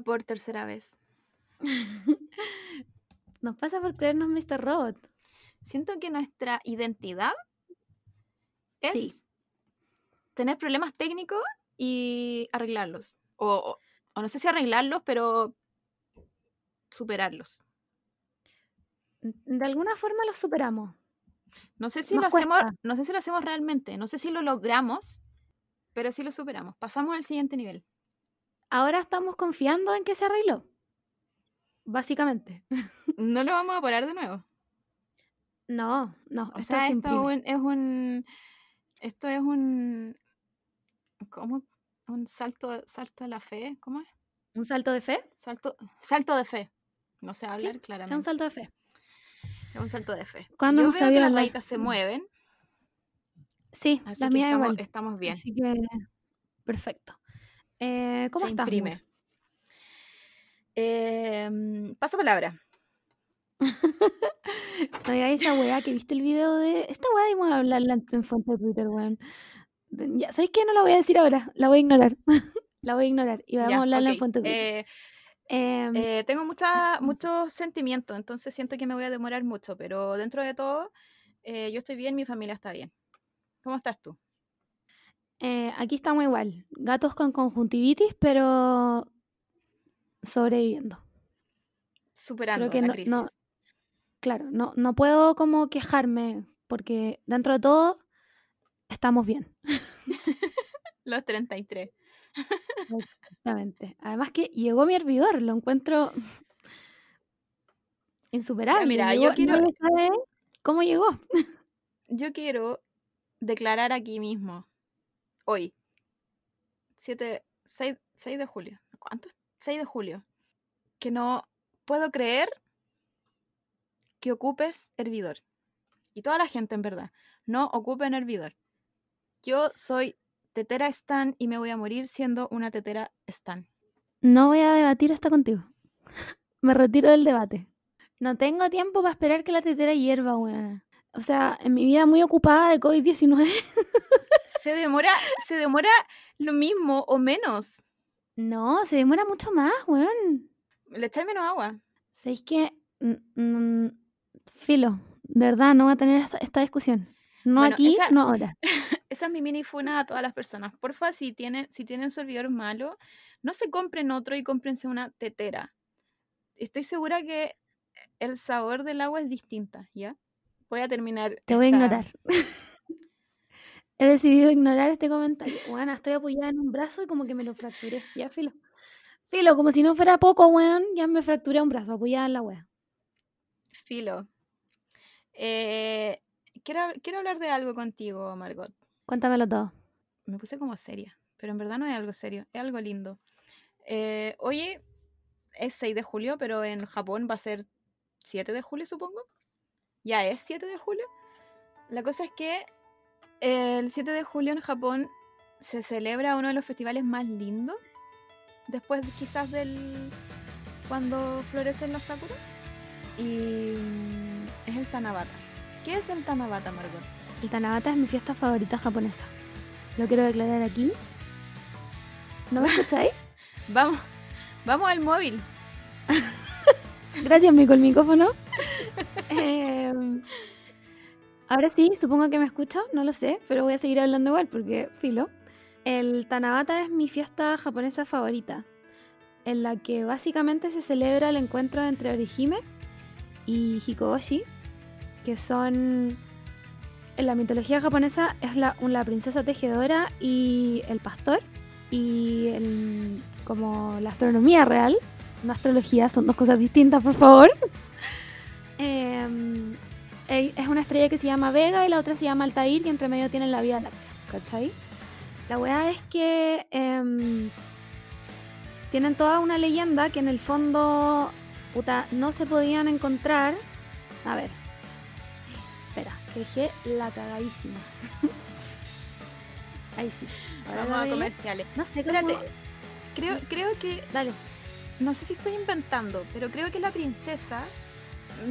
por tercera vez. Nos pasa por creernos Mr. Robot. Siento que nuestra identidad es Sí. tener problemas técnicos y arreglarlos. O, o- no sé si arreglarlos, pero superarlos. De alguna forma lo superamos. No sé si Nos lo hacemos, no sé si lo hacemos realmente, no sé si lo logramos, pero sí lo superamos. Pasamos al siguiente nivel. Ahora estamos confiando en que se arregló. Básicamente. No lo vamos a parar de nuevo. No, no. O esto sea, se esto es un. Esto es un. ¿Cómo? Un salto, salto a la fe. ¿Cómo es? ¿Un salto de fe? Salto, salto de fe. No sé hablar Es un claramente. salto de fe. Es un salto de fe. ¿Cuándo Yo veo que las rayitas se mueven, Sí, así la que mía estamos, igual. estamos bien. Así que, perfecto. Eh, ¿Cómo se estás? imprime. Mu? Em, pasa palabra. Digáis esa weá que viste el video de. Esta weá dimos a hablarla en, en fuente de Twitter, weón. Ya, ¿sabéis qué? No la voy a decir ahora. La voy a ignorar. la voy a ignorar. Y vamos Ya, a hablarla en fuente de Twitter. Eh, Em, eh, tengo mucha, muchos sentimientos, entonces siento que me voy a demorar mucho, pero dentro de todo, eh, yo estoy bien, mi familia está bien. ¿Cómo estás tú? Eh, aquí estamos igual. Gatos con conjuntivitis, pero sobreviviendo. Superando que la no- crisis. no- Claro, no, no puedo como quejarme porque dentro de todo estamos bien. Los 33. Exactamente. Además que llegó mi hervidor, lo encuentro insuperable. mira, yo quiero- nadie sabe cómo llegó. Yo quiero declarar aquí mismo, hoy, 7, 6, 6 de julio. ¿Cuánto? 6 de julio. Que no puedo creer que ocupes hervidor. Y toda la gente, en verdad, no ocupen hervidor. Yo soy tetera Stan y me voy a morir siendo una tetera Stan. No voy a debatir esto contigo. Me retiro del debate. No tengo tiempo para esperar que la tetera hierva, weón. O sea, en mi vida muy ocupada de COVID-19. Se demora, se demora lo mismo o menos. No, se demora mucho más, weón. Le echáis menos agua. ¿Sabéis que Filo, de verdad, no va a tener esta, esta discusión. No Bueno, aquí, esa- no ahora. Esa es mi mini funa a todas las personas. Porfa, si tienen, si tienen servidor malo, no se compren otro y cómprense una tetera. Estoy segura que el sabor del agua es distinta, ¿ya? Voy a terminar. Te voy a ignorar. He decidido ignorar este comentario. Bueno, estoy apoyada en un brazo y como que me lo fracturé. Ya, filo. Filo, como si no fuera poco, weón, ya me fracturé un brazo apoyada en la wea. Filo. Eh, quiero, quiero hablar de algo contigo, Margot. Cuéntamelo todo. Me puse como seria, pero en verdad no es algo serio, es algo lindo. Eh, hoy es 6 de julio, pero en Japón va a ser 7 de julio, supongo. Ya es 7 de julio. La cosa es que el 7 de julio en Japón se celebra uno de los festivales más lindos. Después quizás del... cuando florecen las sakura. Y es el Tanabata. ¿Qué es el Tanabata, Margot? El Tanabata es mi fiesta favorita japonesa. Lo quiero declarar aquí. ¿No me escucháis? Vamos, vamos al móvil. Gracias, Mico, el micrófono. Em, ahora sí, supongo que me escucho, no lo sé, pero voy a seguir hablando igual porque filo. El Tanabata es mi fiesta japonesa favorita, en la que básicamente se celebra el encuentro entre Orihime y Hikoboshi, que son en la mitología japonesa es la, la princesa tejedora y el pastor, y el- como la astronomía real no astrología, son dos cosas distintas, por favor. Em, eh, es una estrella que se llama Vega y la otra se llama Altair y entre medio tienen la Vía Láctea, ¿cachai? La weá es que em, tienen toda una leyenda que en el fondo, puta, no se podían encontrar. A ver, espera, que dejé la cagadísima. Ahí sí. Ahora Vamos a comerciales. No sé, cómo- Espérate, creo, creo que, Dale. no sé si estoy inventando, pero creo que la princesa,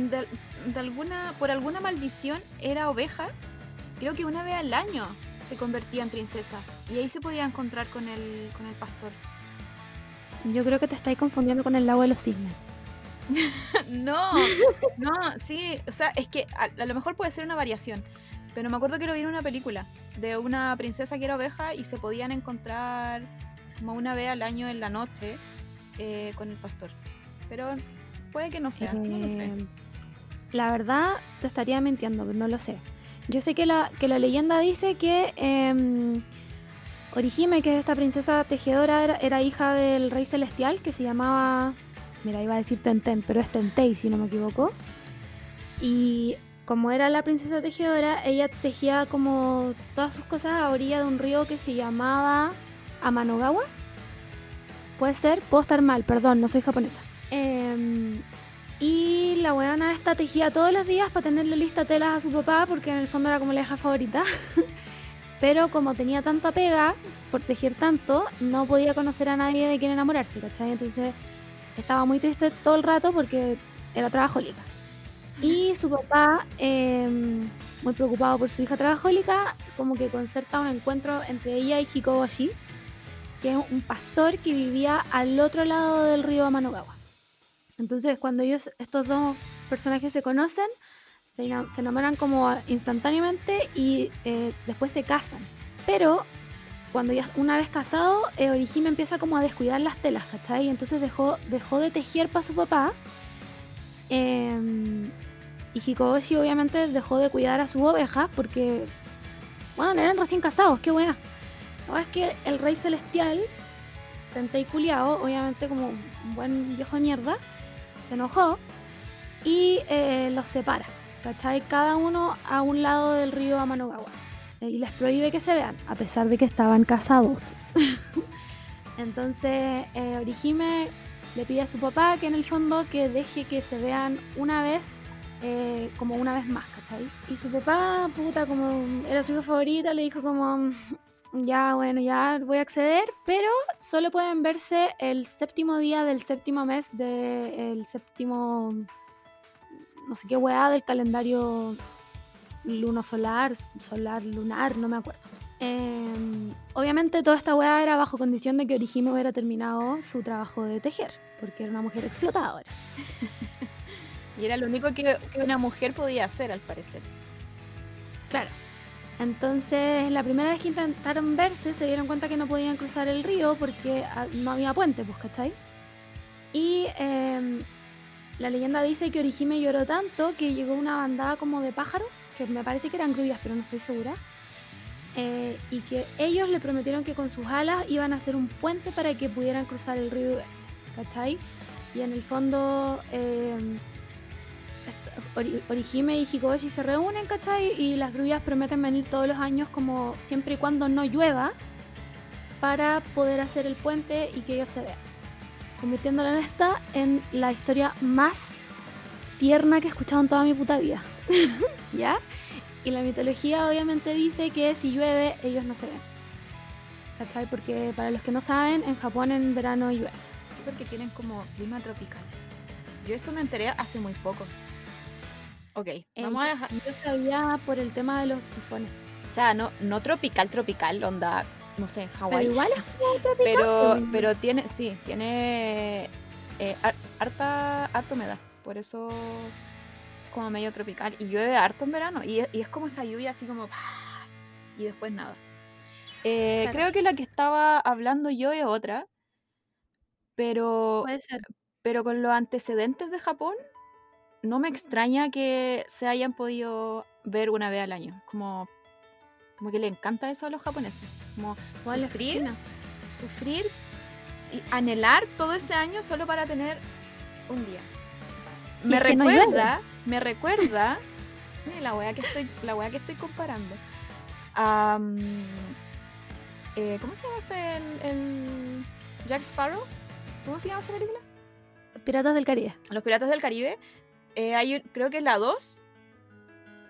de, de alguna, por alguna maldición, era oveja. Creo que una vez al año se convertía en princesa. Y ahí se podía encontrar con el, con el pastor. Yo creo que te estáis confundiendo con el lago de los cisnes. no, no, sí, o sea, es que a, a, lo mejor puede ser una variación, pero me acuerdo que lo vi en una película de una princesa que era oveja y se podían encontrar como una vez al año en la noche eh, con el pastor. Pero puede que no sea, no lo sé. Eh, La verdad, te estaría mintiendo, pero no lo sé. Yo sé que la, que la leyenda dice que eh, Orihime, que es esta princesa tejedora, era, hija del rey celestial que se llamaba. Mira, iba a decir Tenten, pero es Tentei, si no me equivoco. Y como era la princesa tejedora, ella tejía como todas sus cosas a orilla de un río que se llamaba Amanogawa. Puede ser, puedo estar mal, perdón, no soy japonesa. Eh, y la weona esta tejía todos los días para tenerle lista telas a su papá, porque en el fondo era como la hija favorita. Pero como tenía tanta pega por tejer tanto, no podía conocer a nadie de quien enamorarse, ¿cachai? Entonces estaba muy triste todo el rato porque era trabajólica. Y su papá, eh, muy preocupado por su hija trabajólica, como que concerta un encuentro entre ella y Hikoboshi, que es un pastor que vivía al otro lado del río Amanogawa. Entonces, cuando ellos, estos dos personajes se conocen, se, se enamoran como instantáneamente y eh, después se casan. Pero cuando ya una vez casado, eh, Orihime empieza como a descuidar las telas, ¿cachai? Entonces dejó, dejó de tejer para su papá. Eh, y Hikoboshi obviamente dejó de cuidar a sus ovejas porque, bueno, eran recién casados, qué buena. La es que el rey celestial, Tentei culiao, obviamente como un buen viejo de mierda, se enojó y eh, los separa, ¿cachai? Cada uno a un lado del río Amanogawa. Eh, y les prohíbe que se vean, a pesar de que estaban casados. Entonces, eh, Orihime le pide a su papá que en el fondo que deje que se vean una vez, eh, como una vez más, ¿cachai? Y su papá, puta, como era su hija favorita, le dijo como, ya, bueno, ya voy a acceder, pero solo pueden verse el séptimo día del séptimo mes del séptimo, no sé qué weá, del calendario luno solar, solar lunar, no me acuerdo. Eh, obviamente toda esta weá era bajo condición de que Orihime hubiera terminado su trabajo de tejer, porque era una mujer explotadora. y era lo único que, que una mujer podía hacer, al parecer. Claro. Entonces, la primera vez que intentaron verse, se dieron cuenta que no podían cruzar el río porque no había puente, pues, ¿cachai? Y eh, la leyenda dice que Orihime lloró tanto que llegó una bandada como de pájaros, que me parece que eran grullas, pero no estoy segura. Eh, y que ellos le prometieron que con sus alas iban a hacer un puente para que pudieran cruzar el río y verse, ¿cachai? Y en el fondo... Eh, Orihime y Hikoboshi se reúnen, ¿cachai? Y las grullas prometen venir todos los años como siempre y cuando no llueva para poder hacer el puente y que ellos se vean. Convirtiéndola en esta en la historia más tierna que he escuchado en toda mi puta vida. ¿Ya? Y la mitología obviamente dice que si llueve ellos no se ven. ¿Cachai? Porque para los que no saben, en Japón en verano llueve. Sí, porque tienen como clima tropical. Yo eso me enteré hace muy poco. Ok, vamos Eh, a dejar. Yo sabía por el tema de los tifones. O sea, no, no tropical, tropical, onda, no sé, Pero Hawái. igual es como tropical. Pero, yo. pero tiene, sí, tiene eh, har- harta, harta humedad. Por eso es como medio tropical. Y llueve harto en verano. Y, es- y es como esa lluvia así como... ¡pah! Y después nada. Eh, Claro. Creo que la que estaba hablando yo es otra. Pero, Puede ser. pero con los antecedentes de Japón, no me extraña que se hayan podido ver una vez al año. Como, como que le encanta eso a los japoneses. Como sufrir sufrir y anhelar todo ese año solo para tener un día. Sí, me no recuerda, me recuerda, mira la weá que estoy, la weá que estoy comparando. Eh, ¿Cómo se llama este el, el Jack Sparrow? ¿Cómo se llama esa película? Piratas del Caribe. Los Piratas del Caribe. Eh, hay un- creo que en la 2.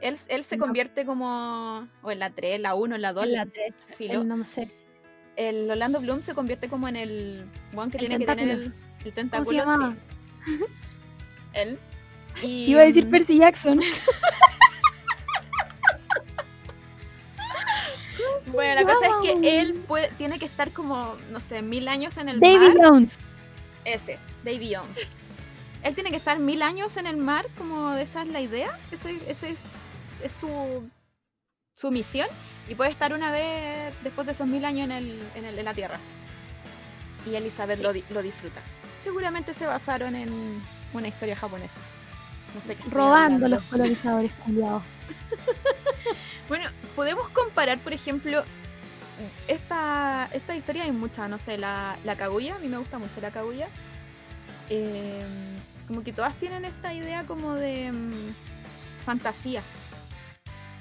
Él, él se No. convierte como. O en la 3, la 1, en la 2. En la tres, filo. el no sé. el Orlando Bloom se convierte como en el one que El tiene que tener el, el ¿Cómo se tentáculo. llamaba? sí. Él. Y, Iba a decir Percy Jackson. Bueno, la cosa es Wow. que él puede, tiene que estar como, no sé, mil años en el David mar. Jones. Ese, Davy Jones. Él tiene que estar mil años en el mar, como esa es la idea. Ese es, es su, su misión. Y puede estar una vez después de esos mil años en, el, en, el, en la Tierra. Y Elizabeth lo, di- lo disfruta. Seguramente se basaron en una historia japonesa. No sé qué Robando los colonizadores culiados. Bueno, podemos comparar, por ejemplo, esta, esta historia hay mucha, no sé, la, la Kaguya, a mí me gusta mucho la Kaguya. Eh, como que todas tienen esta idea como de mm, fantasía.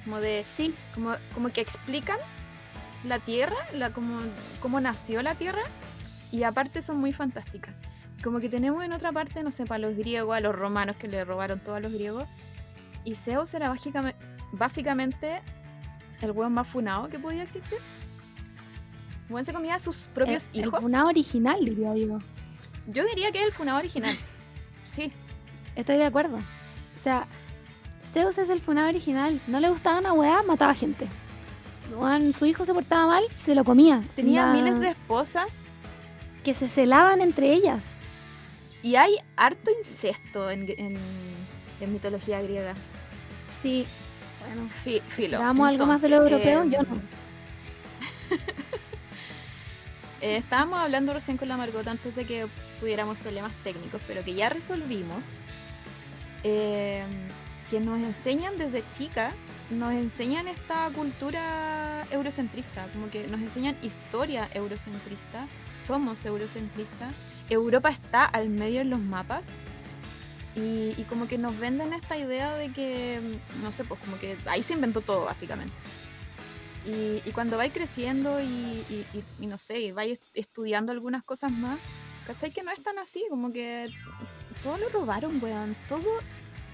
Como de. Sí, Como, como que explican la tierra, la, como, cómo nació la tierra, y aparte son muy fantásticas. Como que tenemos en otra parte, no sé, para los griegos, a los romanos que le robaron todo a los griegos. Y Zeus era básicamente, básicamente el hueón más funado que podía existir. El hueón se comía a sus propios el, el hijos. funado original, diría yo. Yo diría que es el funado original. Sí, Estoy de acuerdo. O sea, Zeus es el funado original. No le gustaba una weá, mataba gente. Weón, su hijo se portaba mal, se lo comía. tenía miles de esposas Que se celaban entre ellas. y hay harto incesto en, en- en mitología griega. Sí. Bueno, Fi- filo. ¿Damos algo más de lo europeo? Yo no. eh, estábamos hablando recién con la Margot antes de que tuviéramos problemas técnicos, pero que ya resolvimos. eh, que nos enseñan desde chica, nos enseñan esta cultura eurocentrista, como que nos enseñan historia eurocentrista, somos eurocentristas, Europa está al medio en los mapas. Y, y como que nos venden esta idea de que, no sé, pues como que ahí se inventó todo básicamente. Y, cuando vais creciendo y, y- no sé, vais estudiando algunas cosas más, ¿cachai? Que no es tan así, como que todo lo robaron, weón. Todo,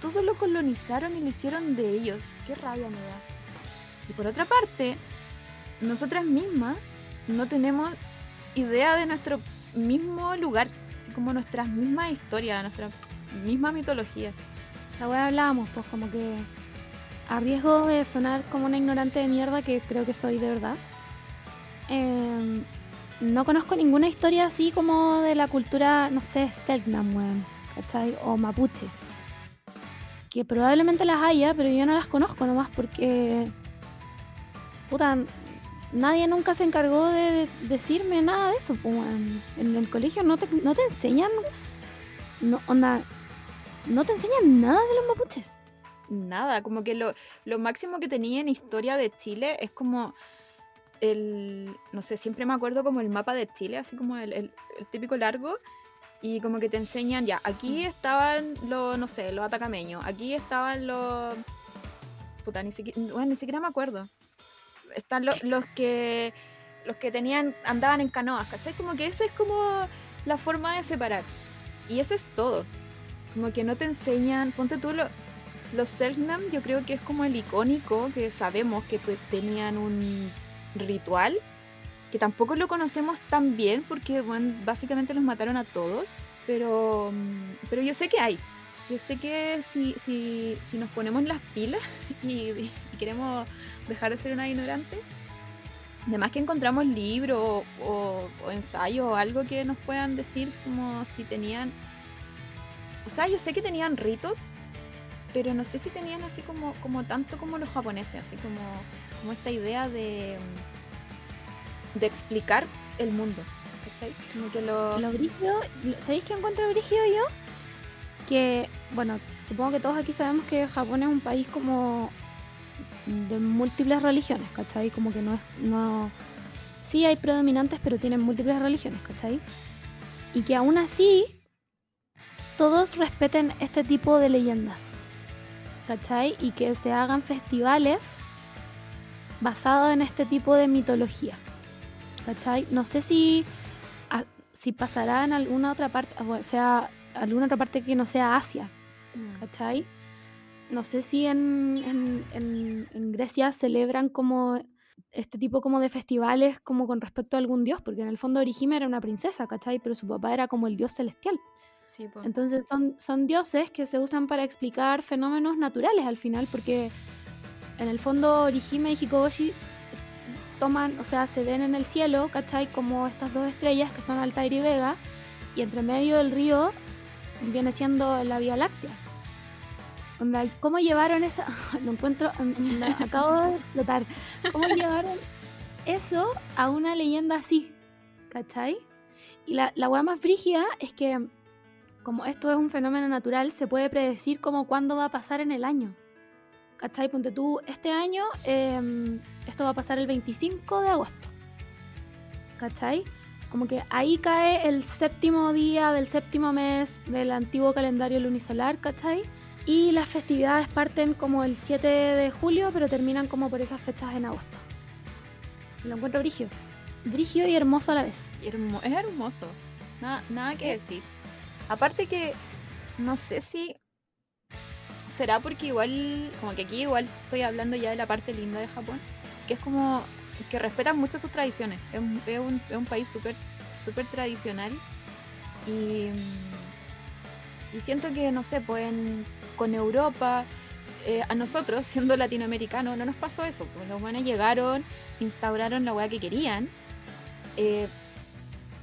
todo lo colonizaron y lo hicieron de ellos. Qué rabia me da. Y por otra parte, nosotras mismas no tenemos idea de nuestro mismo lugar, así como nuestras mismas historias, nuestra misma mitología. Esa weá hablábamos, pues como que a riesgo de sonar como una ignorante de mierda, que creo que soy de verdad, em, no conozco ninguna historia así como de la cultura, no sé, Selknam, weón, ¿cachai? O Mapuche. Que probablemente las haya, pero yo no las conozco nomás porque... Puta, nadie nunca se encargó de, de decirme nada de eso, pues, weón. En el colegio no te, no te enseñan... No, onda, no te enseñan nada de los mapuches. Nada, como que lo, lo máximo que tenía en historia de Chile es como el, no sé, siempre me acuerdo como el mapa de Chile, así como el, el- el típico largo, y como que te enseñan, ya, aquí estaban los, no sé, los atacameños, aquí estaban los... Puta, ni siquiera, bueno, ni siquiera me acuerdo. Están lo- los que los que tenían, andaban en canoas, ¿cachai? Como que esa es como la forma de separar. Y eso es todo. Como que no te enseñan, ponte tú lo- los Selknam, yo creo que es como el icónico que sabemos que tenían un ritual, que tampoco lo conocemos tan bien porque bueno, básicamente los mataron a todos, pero, mm, pero yo sé que hay. Yo sé que si, si, si nos ponemos las pilas y, y queremos dejar de ser una ignorante, además que encontramos libros o, o, o ensayos o algo que nos puedan decir como si tenían... O sea, yo sé que tenían ritos, pero no sé si tenían así como, como tanto como los japoneses, así como, como esta idea de, de explicar el mundo. ¿cachai? Como que lo... Lo brígido, ¿sabéis qué encuentro brígido yo? Que, bueno, supongo que todos aquí sabemos que Japón es un país como de múltiples religiones, ¿cachai? Como que no es, no... Sí hay predominantes, pero tienen múltiples religiones, ¿cachai? Y que aún así todos respeten este tipo de leyendas, ¿cachai? Y que se hagan festivales basados en este tipo de mitología, ¿cachai? No sé si a- si pasará en alguna otra parte, o sea, alguna otra parte que no sea Asia, Mm. ¿cachai? No sé si en, en- en- en Grecia celebran como este tipo como de festivales como con respecto a algún dios, porque en el fondo Orihime era una princesa, ¿cachai? Pero su papá era como el dios celestial. Entonces son, son dioses que se usan para explicar fenómenos naturales al final, porque en el fondo Orihime y Hikoboshi toman, o sea, se ven en el cielo, ¿cachai? Como estas dos estrellas que son Altair y Vega, y entre medio del río viene siendo la Vía Láctea. ¿Cómo llevaron esa? Lo encuentro, acabo de explotar. ¿Cómo llevaron eso a una leyenda así? ¿Cachai? Y la, la más frígida es que, como esto es un fenómeno natural, se puede predecir como cuándo va a pasar en el año. ¿Cachai? Ponte tú, este año, em, esto va a pasar el 25 de agosto. ¿Cachai? Como que ahí cae el séptimo día del séptimo mes del antiguo calendario lunisolar, ¿cachai? Y las festividades parten como el 7 de julio, pero terminan como por esas fechas en agosto. Lo encuentro brigio. Brigio y hermoso a la vez. Hermo- es hermoso. Nada, nada que decir. Aparte que no sé si será porque igual, como que aquí igual estoy hablando ya de la parte linda de Japón, que es como que respetan mucho sus tradiciones. Es, un- es un, es un país súper súper tradicional y, y siento que, no sé, pues en- con Europa, eh, a nosotros, siendo latinoamericanos, no nos pasó eso. Pues los buenos llegaron, instauraron la weá que querían. eh,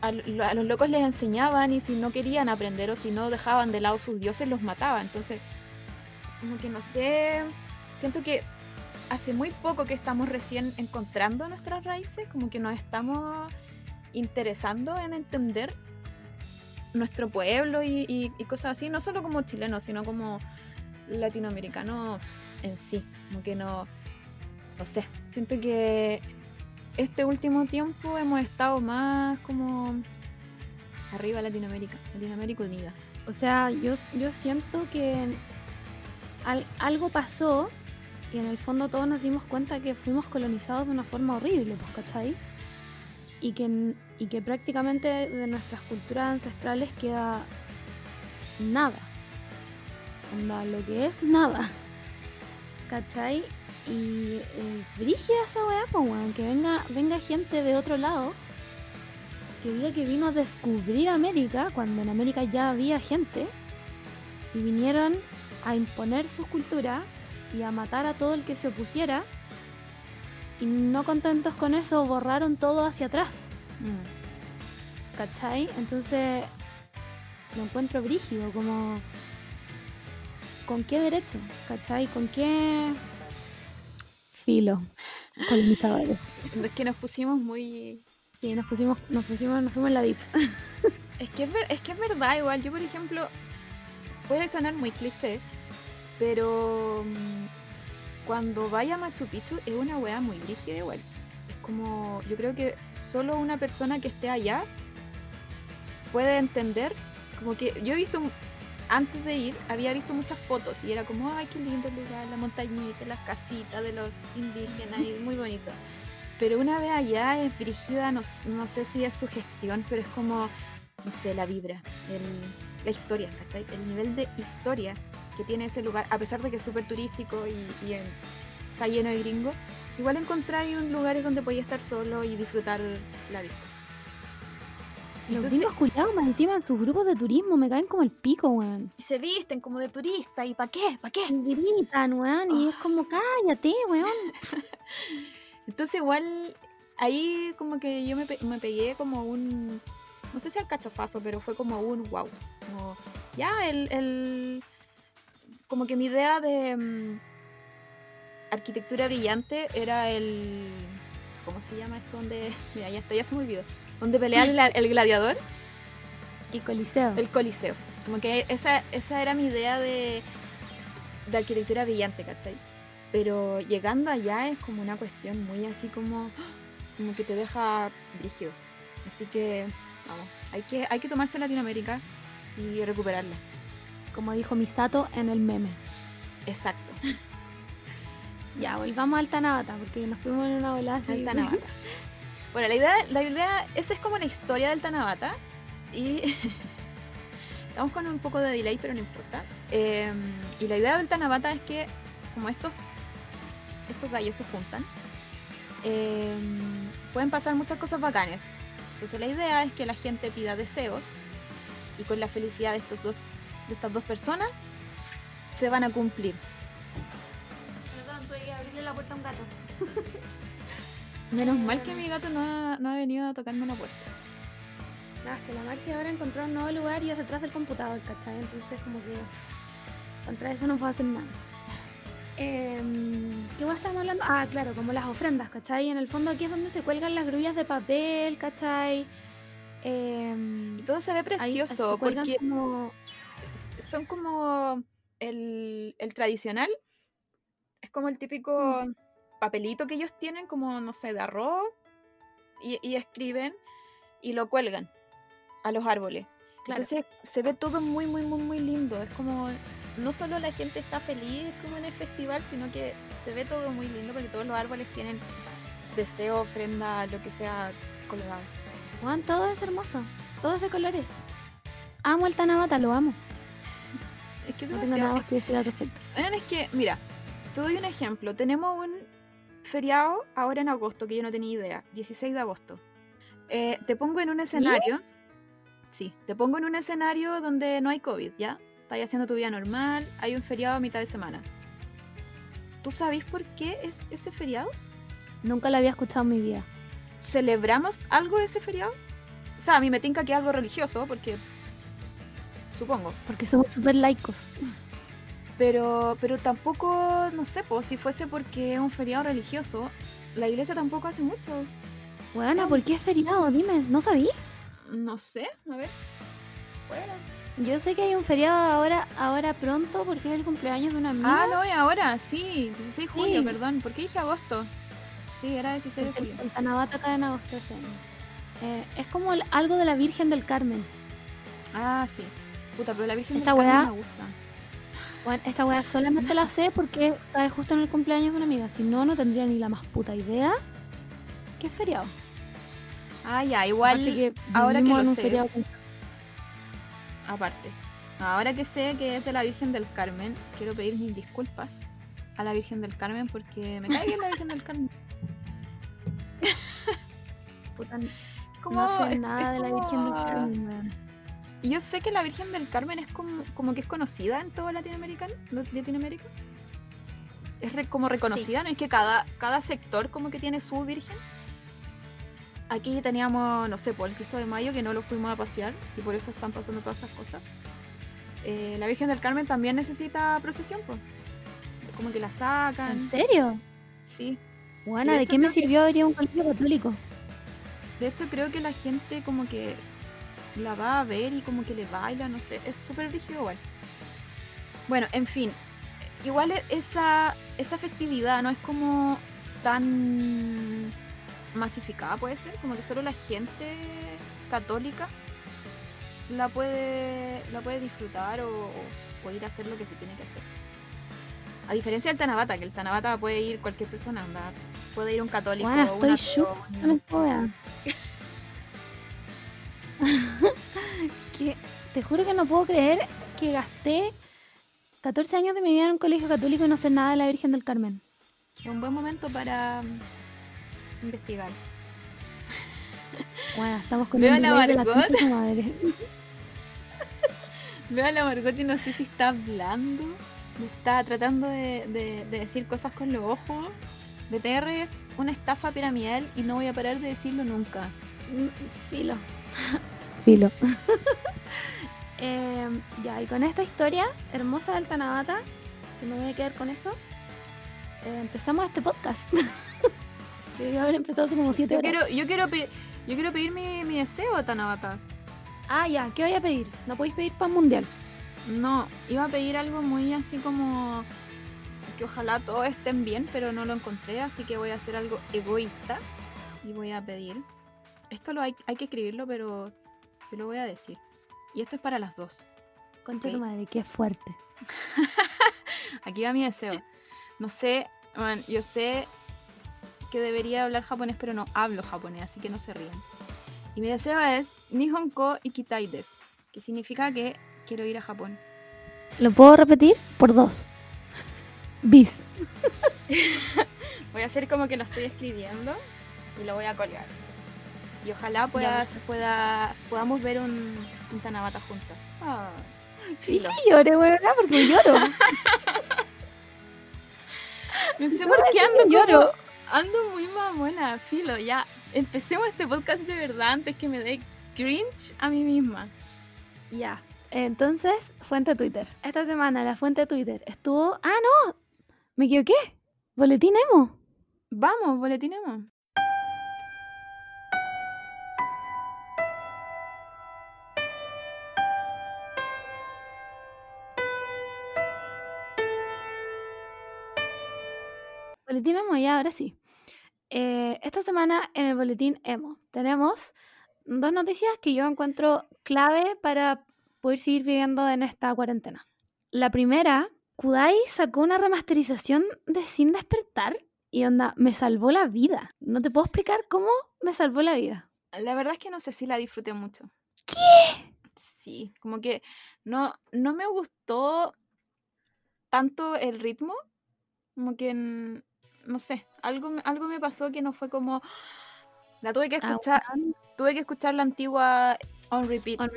a, lo- a los locos les enseñaban y si no querían aprender o si no dejaban de lado sus dioses, los mataban. Entonces, como que no sé, siento que hace muy poco que estamos recién encontrando nuestras raíces, como que nos estamos interesando en entender nuestro pueblo y- y cosas así, no solo como chilenos, sino como latinoamericanos en sí, como que no, no sé, siento que este último tiempo hemos estado más como arriba Latinoamérica, Latinoamérica unida. O sea, yo, yo siento que al- algo pasó y en el fondo todos nos dimos cuenta que fuimos colonizados de una forma horrible, pues, ¿cachai? Y que, y que prácticamente de nuestras culturas ancestrales queda nada. Onda, lo que es nada. ¿Cachai? Y eh, brígida esa weá, pues weón, que venga, venga gente de otro lado que diga que vino a descubrir América cuando en América ya había gente y vinieron a imponer su cultura y a matar a todo el que se opusiera y no contentos con eso borraron todo hacia atrás, ¿cachai? Entonces lo encuentro brígido, como ¿con qué derecho? ¿cachai? ¿Con qué filo? Colonizadores. Es que nos pusimos muy... Sí, nos pusimos, nos pusimos, nos fuimos en la dip. Es que es, ver- es que es verdad, igual. Yo, por ejemplo, puede sonar muy cliché, pero mm, cuando vaya a Machu Picchu es una wea muy rígida igual. Es como, yo creo que solo una persona que esté allá puede entender, como que yo he visto, antes de ir, había visto muchas fotos y era como, ay, qué lindo el lugar, la montañita, las casitas de los indígenas, y muy bonito. Pero una vez allá es brígida, no, no sé si es su gestión, pero es como, no sé, la vibra, el- la historia, ¿cachai? El nivel de historia que tiene ese lugar, a pesar de que es súper turístico y, está lleno de gringos, igual encontráis un lugares donde podía estar solo y disfrutar la vista. Los gringos culiados más encima en sus grupos de turismo me caen como el pico, weón. Y se visten como de turista, ¿y para qué? ¿Para qué? Y gritan, weón, y es como, cállate, weón. Entonces igual ahí como que yo me, pe- me pegué como un, no sé si al cachofazo, pero fue como un wow. Como, ya el, el- como que mi idea de mm, arquitectura brillante era el, ¿cómo se llama esto? Donde, mira, ya, está, ya se me olvidó. Donde pelea el, el gladiador, El coliseo. el coliseo. Como que esa, esa era mi idea de, de arquitectura brillante, ¿cachai? Pero llegando allá es como una cuestión muy así como, como que te deja brígido. Así que, vamos, hay que, hay que tomarse Latinoamérica y recuperarla. Como dijo Misato en el meme. Exacto. Ya, volvamos al Tanabata, porque nos fuimos en una volada así. Al Tanabata. Bueno, la idea, la idea, esa es como la historia del Tanabata. Y estamos con un poco de delay, pero no importa. Eh, y la idea del Tanabata es que, como estos, estos gallos se juntan, eh, pueden pasar muchas cosas bacanes. Entonces la idea es que la gente pida deseos y con la felicidad de, estos dos, de estas dos personas se van a cumplir. Perdón, tuve que abrirle la puerta a un gato. Menos mal que mi gato no ha, no ha venido a tocarme la puerta. Nada, es que la Marcia ahora encontró un nuevo lugar y es detrás del computador, ¿cachai? Entonces como que contra eso no puedo hacer nada. Em, ¿Qué más estamos hablando? Ah, claro, como las ofrendas, ¿cachai? En el fondo aquí es donde se cuelgan las grullas de papel, ¿cachai? Em, Y todo se ve ahí precioso se porque como... son como el, el tradicional. Es como el típico Mm. Papelito que ellos tienen, como, no sé, de arroz. Y, y escriben y lo cuelgan a los árboles. Claro. Entonces se ve todo muy, muy, muy, muy lindo. Es como, no solo la gente está feliz como en el festival, sino que se ve todo muy lindo porque todos los árboles tienen deseo, ofrenda, lo que sea colgado. Juan, todo es hermoso, todo es de colores. Amo el Tanabata, lo amo. Es que No tengo nada que decir al respecto. Es que, mira, te doy un ejemplo. Tenemos un feriado ahora en agosto, que yo no tenía idea, 16 de agosto. Eh, te pongo en un escenario, sí, te pongo en un escenario donde no hay COVID, ¿ya? Estás haciendo tu vida normal, hay un feriado a mitad de semana. ¿Tú sabes por qué es ese feriado? Nunca lo había escuchado en mi vida. ¿Celebramos algo ese feriado? O sea, a mí me tinca que es algo religioso, porque... Supongo. Porque somos súper laicos. Pero, pero tampoco, no sé, pues si fuese porque es un feriado religioso, la iglesia tampoco hace mucho. Bueno, ¿por qué es feriado? Dime, ¿no sabí? No sé, a ver. Bueno. Yo sé que hay un feriado ahora, ahora pronto porque es el cumpleaños de una amiga. Ah, no, y ahora, sí, 16 de julio, Sí. perdón. ¿Por qué dije agosto? Sí, era 16 de julio. el Tanabata cae en agosto este año. Eh, es como el- algo de la Virgen del Carmen. Ah, sí. Puta, pero la Virgen Esta del Carmen weá- me gusta. Bueno, esta weá solamente la sé porque cae justo en el cumpleaños de una amiga. Si no, no tendría ni la más puta idea que es feriado. Ah, ya, igual, que ahora que lo sé. feriado con- aparte. Ahora que sé que es de la Virgen del Carmen, quiero pedir mis disculpas a la Virgen del Carmen porque me cae bien la Virgen del Carmen. puta, Como- no sé nada es de la Virgen del Carmen. Y yo sé que la Virgen del Carmen es como, como que es conocida en toda Latinoamérica. ¿no? Latinoamérica. Es re- como reconocida, ¿no? Es que cada, cada sector como que tiene su Virgen. Aquí teníamos, no sé, por el Cristo de Mayo, que no lo fuimos a pasear y por eso están pasando todas estas cosas. Eh, la Virgen del Carmen también necesita procesión, pues. Como que la ¿En sacan. serio? Sí. Buena, de ¿de hecho qué me que- sirvió ir a un colegio católico? De hecho, creo que la gente como que la va a ver y como que le baila, no sé, es súper rígido igual. Bueno, en fin, igual e- esa, esa festividad no es como tan masificada, puede ser, como que solo la gente católica la puede, la puede disfrutar o, o- ir a hacer lo que se tiene que hacer. A diferencia del Tanabata, que el Tanabata puede ir cualquier persona, puede ir un católico. Buena, un estoy shook con esta. que te juro que no puedo creer que gasté 14 años de mi vida en un colegio católico y no sé nada de la Virgen del Carmen. Es un buen momento para mm, investigar. Bueno, estamos con Veo un a la delay de la Margot. de madre. Veo a la Margot y no sé si está hablando, está tratando de, de- de decir cosas con los ojos. BTR es una estafa piramidal y no voy a parar de decirlo nunca. Mm, Filo. Filo. Em, ya, y con esta historia hermosa del Tanabata, que me voy a quedar con eso, eh, empezamos este podcast. Debería haber empezado hace como 7 Yo horas. quiero, yo quiero, pe- yo quiero pedir mi, mi deseo, Tanabata. Ah, ya, ¿qué voy a pedir? No podéis pedir pan mundial. No, iba a pedir algo muy así como que ojalá todos estén bien, pero no lo encontré, así que voy a hacer algo egoísta y voy a pedir. Esto lo hay, hay que escribirlo, pero yo lo voy a decir. Y esto es para las dos. Concha Ok. tu madre, qué fuerte. Aquí va mi deseo. No sé, bueno, yo sé que debería hablar japonés, pero no hablo japonés, así que no se rían. Y mi deseo es Nihonko Ikitai des, que significa que quiero ir a Japón. ¿Lo puedo repetir? Por dos. Bis. Voy a hacer como que lo estoy escribiendo y lo voy a colgar. Y ojalá pueda, Ya, pueda, podamos ver un, un Tanabata juntas. Ah. Y lloré, weón, porque lloro. No sé No por qué ando lloro. como- Ando muy mamona, filo. Ya, empecemos este podcast de verdad antes que me dé cringe a mí misma. Ya. Entonces, fuente Twitter. Esta semana la fuente Twitter estuvo. ¡Ah, no! Me equivoqué. Boletín Emo. Vamos, boletín emo. Boletín Emo, ya, ahora sí. Eh, esta semana en el Boletín Emo tenemos dos noticias que yo encuentro clave para poder seguir viviendo en esta cuarentena. La primera, Kudai sacó una remasterización de Sin Despertar y onda, me salvó la vida. No te puedo explicar cómo me salvó la vida. La verdad es que no sé si la disfruté mucho. ¿Qué? Sí, como que no, no me gustó tanto el ritmo, como que, no sé, algo, me- algo me pasó que no fue como... La tuve que Ah, escuchar, tuve que escuchar la antigua on repeat. On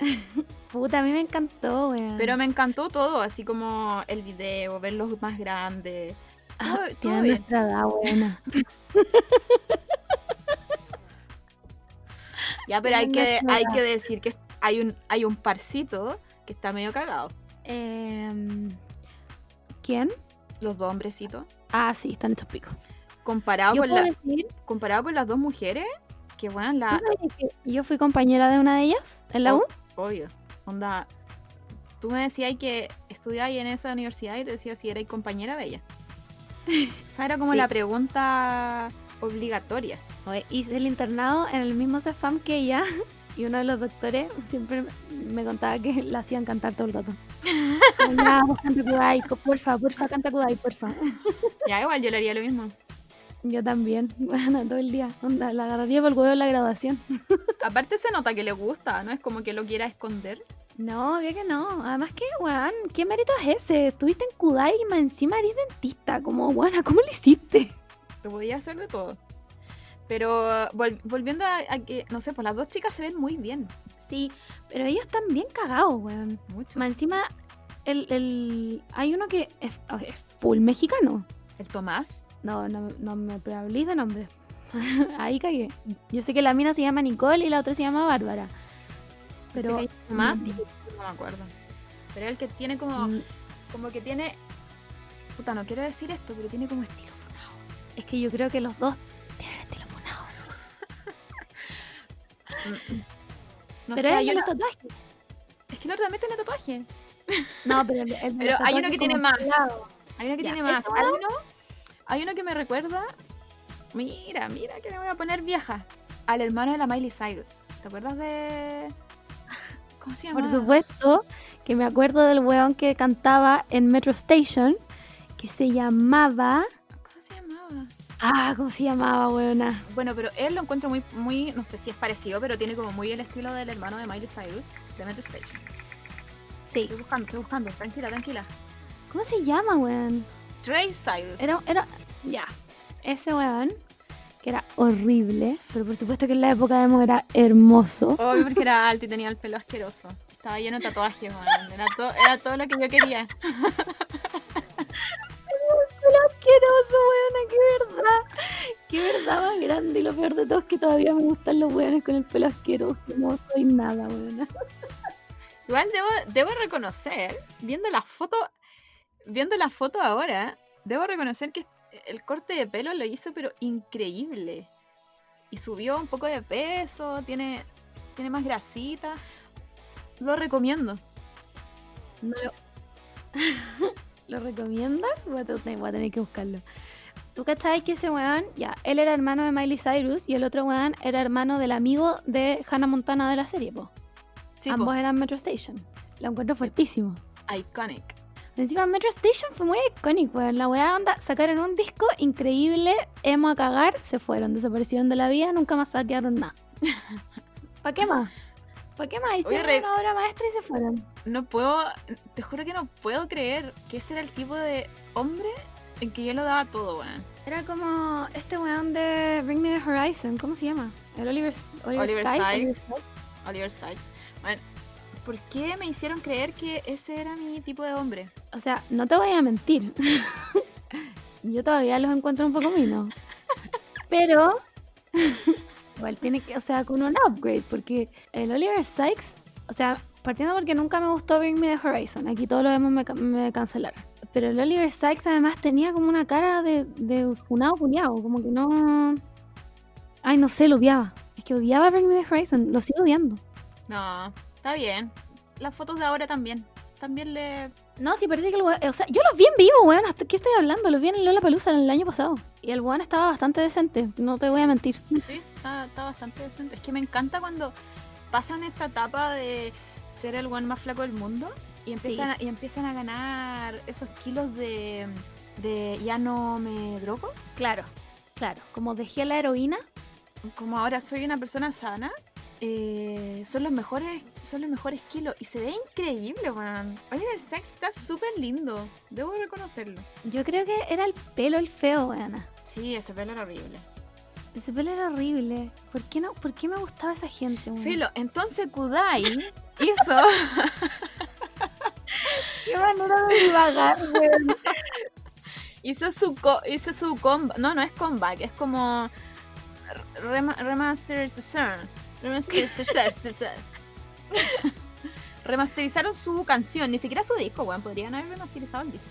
Puta, a mí me encantó, weón. Pero me encantó todo, así como el video, verlos más grandes. Ah, todo- todo tiene bien. nuestra edad, buena. Ya, pero hay que, hay que decir que hay un, hay un parcito que está medio cagado. Em, ¿Quién? Los dos hombrecitos. Ah, sí, están hechos picos. Comparado con, la, decir, comparado con las dos mujeres, que bueno, ¿tú la. que yo fui compañera de una de ellas en la Oh. U? Obvio. Onda. Tú me decías que estudiabas en esa universidad y te decía si erais compañera de ella. Esa era como Sí. la pregunta obligatoria. Oye, hice el internado en el mismo CEFAM que ella y uno de los doctores siempre me contaba que la hacían cantar todo el rato. Ya, canta Kudai, porfa, porfa, canta Kudai, porfa. Ya, igual yo le haría lo mismo. Yo también, bueno, todo el día. Onda, la agarraría por el huevo en la graduación. Aparte se nota que le gusta, ¿no? Es como que lo quiera esconder. No, obvio que no. Además que, weón, ¿qué mérito es ese? Estuviste en Kudai y encima eres dentista. Como, weón, ¿cómo lo hiciste? Lo podía hacer de todo. Pero vol- volviendo a, a que, no sé, pues las dos chicas se ven muy bien. Sí, pero ellos están bien cagados, weón. Mucho. Más encima, el, el... hay uno que es, es full mexicano. El Tomás. No, no, no me hablís de nombre. Ahí cagué. Yo sé que la mina se llama Nicole y la otra se llama Bárbara. Pero... Pero Tomás mm, no me acuerdo. Pero el que tiene como, mm, como que tiene. Puta, no quiero decir esto, pero tiene como estilo funado. Es que yo creo que los dos tienen estilo. No pero sé, hay los tatuajes. es que el otro también tiene tatuaje. No, pero el, el hay uno que tiene más. Hay uno que Ya, tiene más. ¿ese Hay uno, hay uno que me recuerda. Mira, mira que me voy a poner vieja. Al hermano de la Miley Cyrus. ¿Te acuerdas de. ¿Cómo se llama? Por supuesto que me acuerdo del weón que cantaba en Metro Station, que se llamaba... Ah, ¿cómo se llamaba, weona? Bueno, pero él lo encuentro muy, muy, no sé si es parecido, pero tiene como muy el estilo del hermano de Miley Cyrus, de Metro Station. Sí. Estoy buscando, estoy buscando, tranquila, tranquila. ¿Cómo se llama, weón? Trey Cyrus. Era, era, ya, ese weón, que era horrible, pero por supuesto que en la época de emo era hermoso. Obvio porque era alto y tenía el pelo asqueroso. Estaba lleno de tatuajes. Era, to- era todo lo que yo quería. Asqueroso, weona, qué verdad. Qué verdad más grande y lo peor de todo es que todavía me gustan los weones con el pelo asqueroso. No soy nada, weona. Igual debo, debo reconocer, viendo la foto, viendo la foto ahora, debo reconocer que el corte de pelo lo hizo pero increíble. Y subió un poco de peso, tiene, tiene más grasita. Lo recomiendo. No lo... ¿Lo recomiendas? Voy a, te- voy a tener que buscarlo. ¿Tú cachai que ese weón, ya, él era hermano de Miley Cyrus y el otro weón era hermano del amigo de Hannah Montana de la serie, po? Sí, Ambos po, eran Metro Station. Lo encuentro fuertísimo. iconic. Encima Metro Station fue muy icónico, weón. La weá onda, sacaron un disco increíble, emo a cagar, se fueron, desaparecieron de la vida, nunca más saquearon nada. ¿Para qué más? ¿Para qué más? Hicieron re- una obra maestra y se fueron. No puedo, te juro que no puedo creer que ese era el tipo de hombre en que yo lo daba todo, weón. Era como este weón de Bring Me the Horizon, ¿cómo se llama? El Oliver, Oliver, Oliver Sykes, Sykes. Oliver Sykes. Oliver Sykes. Bueno, ¿por qué me hicieron creer que ese era mi tipo de hombre? O sea, no te voy a mentir. Yo todavía los encuentro un poco minos. Pero igual tiene que, o sea, con un upgrade, porque el Oliver Sykes, o sea, partiendo porque nunca me gustó Bring Me The Horizon, aquí todos lo vemos me, me cancelaron. Pero el Oliver Sykes además tenía como una cara de, de funado culiao, como que no... Ay, no sé, lo odiaba. Es que odiaba Bring Me The Horizon, lo sigo odiando. No, está bien. Las fotos de ahora también. También le. No, sí, parece que el weón, o sea, yo los vi en vivo, weón, ¿hasta qué estoy hablando? Los vi en Lola Palusa el año pasado. Y el weón estaba bastante decente, no te voy a mentir. Sí, está, está bastante decente. Es que me encanta cuando pasan esta etapa de ser el one más flaco del mundo y empiezan, a, y empiezan a ganar esos kilos de, de ya no me drogo. Claro, claro. Como dejé la heroína, Como ahora soy una persona sana, eh, son los mejores son los mejores kilos y se ve increíble, man. Oliver Sacks está súper lindo, debo reconocerlo. yo creo que era el pelo el feo, weón. Sí, ese pelo era horrible. Ese pelo era horrible. ¿Por qué, no, ¿Por qué me gustaba esa gente, weón? Filo, entonces Kudai hizo Qué manera de divagar, weón. hizo su co- hizo su comeback. No, no es comeback, es como rema- remasterization. Remasterization. Remasterizaron su canción, ni siquiera su disco, weón. Podrían haber remasterizado el disco.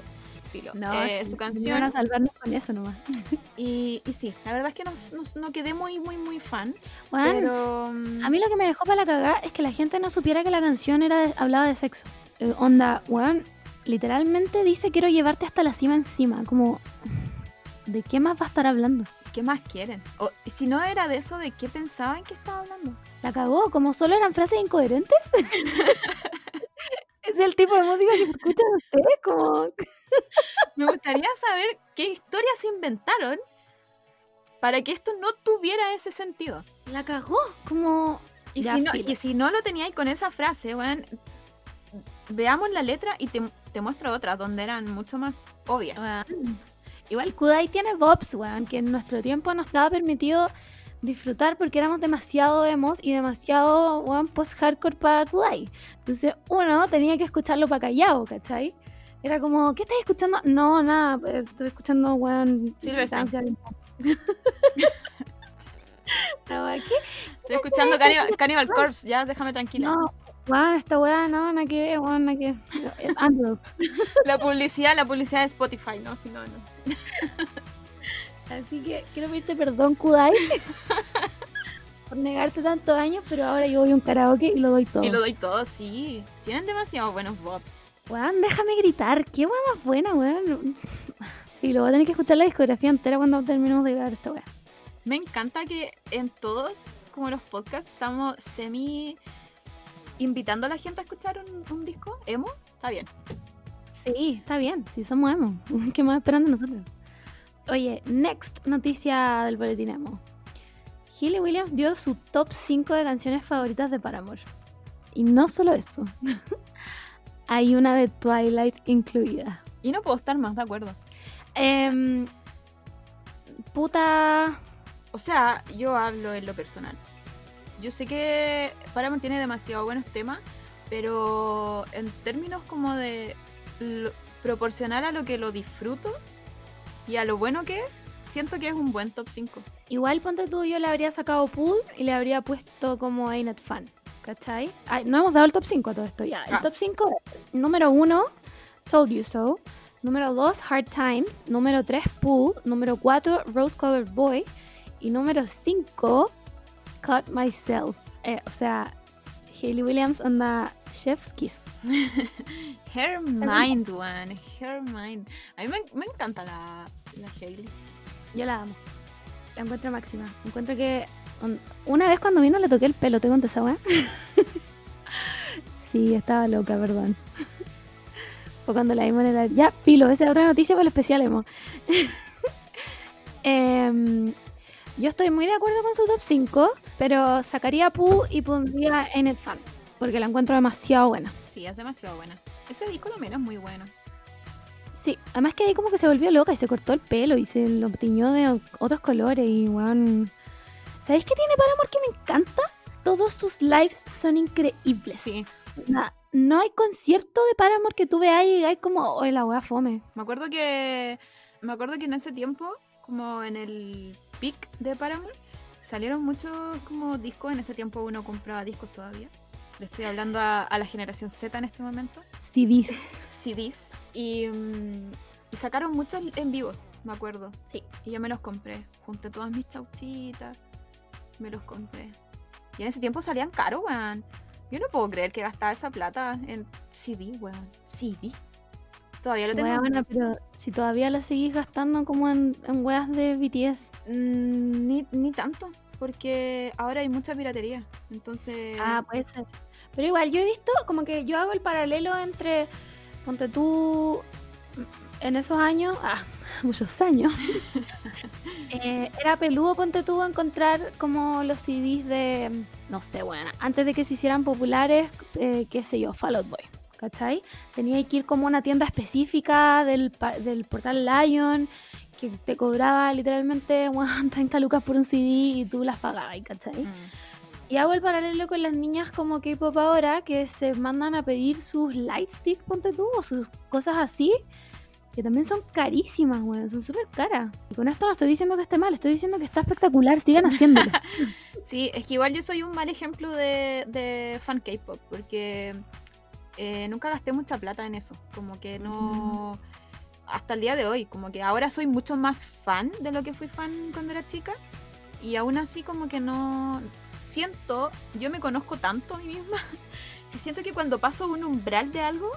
Filo. No, Eh, su Van canción. a salvarnos con eso nomás. Y, y sí, la verdad es que no, no- no quedé muy, muy, muy fan. Weón, Pero. a mí lo que me dejó para la cagada es que la gente no supiera que la canción era de- hablaba de sexo. Eh, onda, weón, literalmente dice quiero llevarte hasta la cima encima. Como, ¿de qué más va a estar hablando? ¿Qué más quieren? O, si no era de eso, ¿de qué pensaban que estaba hablando? La cagó, como solo eran frases incoherentes. es el tipo de música que escuchan ustedes, como... Me gustaría saber qué historias inventaron para que esto no tuviera ese sentido. La cagó, como... Y, si, no, y si no lo teníais con esa frase, weón, veamos la letra y te, te muestro otras donde eran mucho más obvias. Igual Kudai tiene bobs, weón, que en nuestro tiempo nos estaba permitido disfrutar porque éramos demasiado emos y demasiado, weón, post-hardcore para Kudai. Entonces uno tenía que escucharlo para callado, ¿cachai? Era como, ¿qué estás escuchando? No, nada, eh, estoy escuchando, weón... Silverstein. Estoy escuchando Cannibal, Cannibal Corpse, ya déjame tranquila. No, weón, esta weá, no, nada que weón, nada que. Android. La publicidad, la publicidad de Spotify, no, si no, no. Así que quiero pedirte perdón, Kudai, por negarte tantos años, pero ahora yo voy a un karaoke y lo doy todo. Y lo doy todo, sí. Tienen demasiado buenos bots. Weón, déjame gritar, qué weá más buena, weón. Y a tener que escuchar la discografía entera cuando terminemos de grabar esta weá. Me encanta que en todos, como los podcasts, estamos semi invitando a la gente a escuchar un, un disco emo. Está bien. Sí, está bien, sí somos emo. ¿Qué más esperando nosotros? Oye, next noticia del boletín emo. Hayley Williams dio su top 5 de canciones favoritas de Paramore. Y no solo eso. Hay una de Twilight incluida. Y no puedo estar más de acuerdo. Em, puta. O sea, yo hablo en lo personal. Yo sé que Paramore tiene demasiado buenos temas, pero en términos como de lo- proporcional a lo que lo disfruto y a lo bueno que es, siento que es un buen top 5. Igual ponte tú, yo le habría sacado Pool y le habría puesto como Ain't Fun. ¿Cachai? Ay, no hemos dado el top 5 a todo esto ya. El Ah. top 5 es número 1, Told You So. Número 2, Hard Times. Número 3, Pool. Número 4, Rose Colored Boy. Y número 5, Cut Myself. Eh, o sea, Hayley Williams onda Chef's Kiss. Her Mind, one. Her Mind. A mí me, me encanta la, la Hailey. Yo la amo. La encuentro máxima. Encuentro que una vez cuando vino le toqué el pelo, ¿te conté esa weá? sí, estaba loca, perdón. Fue cuando la vimos en el... Ya, filo, esa es otra noticia para el especial emo. Em, yo estoy muy de acuerdo con su top 5, pero sacaría Pooh y pondría en el fan, porque la encuentro demasiado buena. Sí, es demasiado buena. Ese disco también es muy bueno. Sí, además que ahí como que se volvió loca y se cortó el pelo y se lo tiñó de otros colores y weón. ¿Sabéis qué tiene Paramore que me encanta? Todos sus lives son increíbles. Sí. Onda, no hay concierto de Paramore que tú veas y hay como, oh, la wea fome. Me acuerdo que. Me acuerdo que en ese tiempo, como en el peak de Paramore, salieron muchos como discos. En ese tiempo uno compraba discos todavía. Le estoy hablando a, a la generación Z en este momento. CDs. CDs. Y, mm, y sacaron muchos en vivo, me acuerdo. Sí. Y yo me los compré. Junté todas mis chauchitas. Me los compré. Y en ese tiempo salían caros, weón. Yo no puedo creer que gastaba esa plata en CD, weón. CD. Todavía lo tengo. Weona, pero si todavía la seguís gastando como en, en weas de BTS. Mm, ni, ni tanto. Porque ahora hay mucha piratería. Entonces. Ah, puede ser. Pero igual, yo he visto como que yo hago el paralelo entre, ponte tú, en esos años, ah, muchos años, eh, era peludo, ponte tú, encontrar como los CDs de, no sé, bueno, antes de que se hicieran populares, eh, qué sé yo, Fall Out Boy. ¿Cachai? Tenía que ir como a una tienda específica del, del portal Lion que te cobraba literalmente weón, 30 lucas por un CD y tú las pagabas, ¿cachai? Mm. Y hago el paralelo con las niñas como K-pop ahora que se mandan a pedir sus light ponte tú, o sus cosas así, que también son carísimas, weón, son súper caras. Y con esto no estoy diciendo que esté mal, estoy diciendo que está espectacular, sigan haciéndolo. Sí, es que igual yo soy un mal ejemplo de, de fan K-pop, porque eh, nunca gasté mucha plata en eso. Como que no. Hasta el día de hoy, como que ahora soy mucho más fan de lo que fui fan cuando era chica. Y aún así, como que no. Siento, yo me conozco tanto a mí misma, que siento que cuando paso un umbral de algo,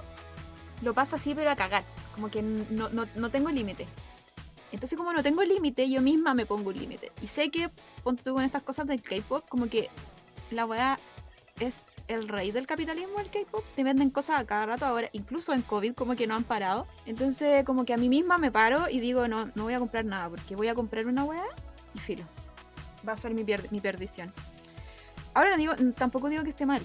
lo paso así, pero a cagar. Como que no, no, no tengo límite. Entonces, como no tengo límite, yo misma me pongo un límite. Y sé que, ponte tú con estas cosas del K-pop, como que la weá es el rey del capitalismo, el K-pop. Te venden cosas a cada rato ahora, incluso en COVID, como que no han parado. Entonces, como que a mí misma me paro y digo, no, no voy a comprar nada, porque voy a comprar una weá y filo. Va a ser mi, mi perdición. Ahora digo, tampoco digo que esté mal.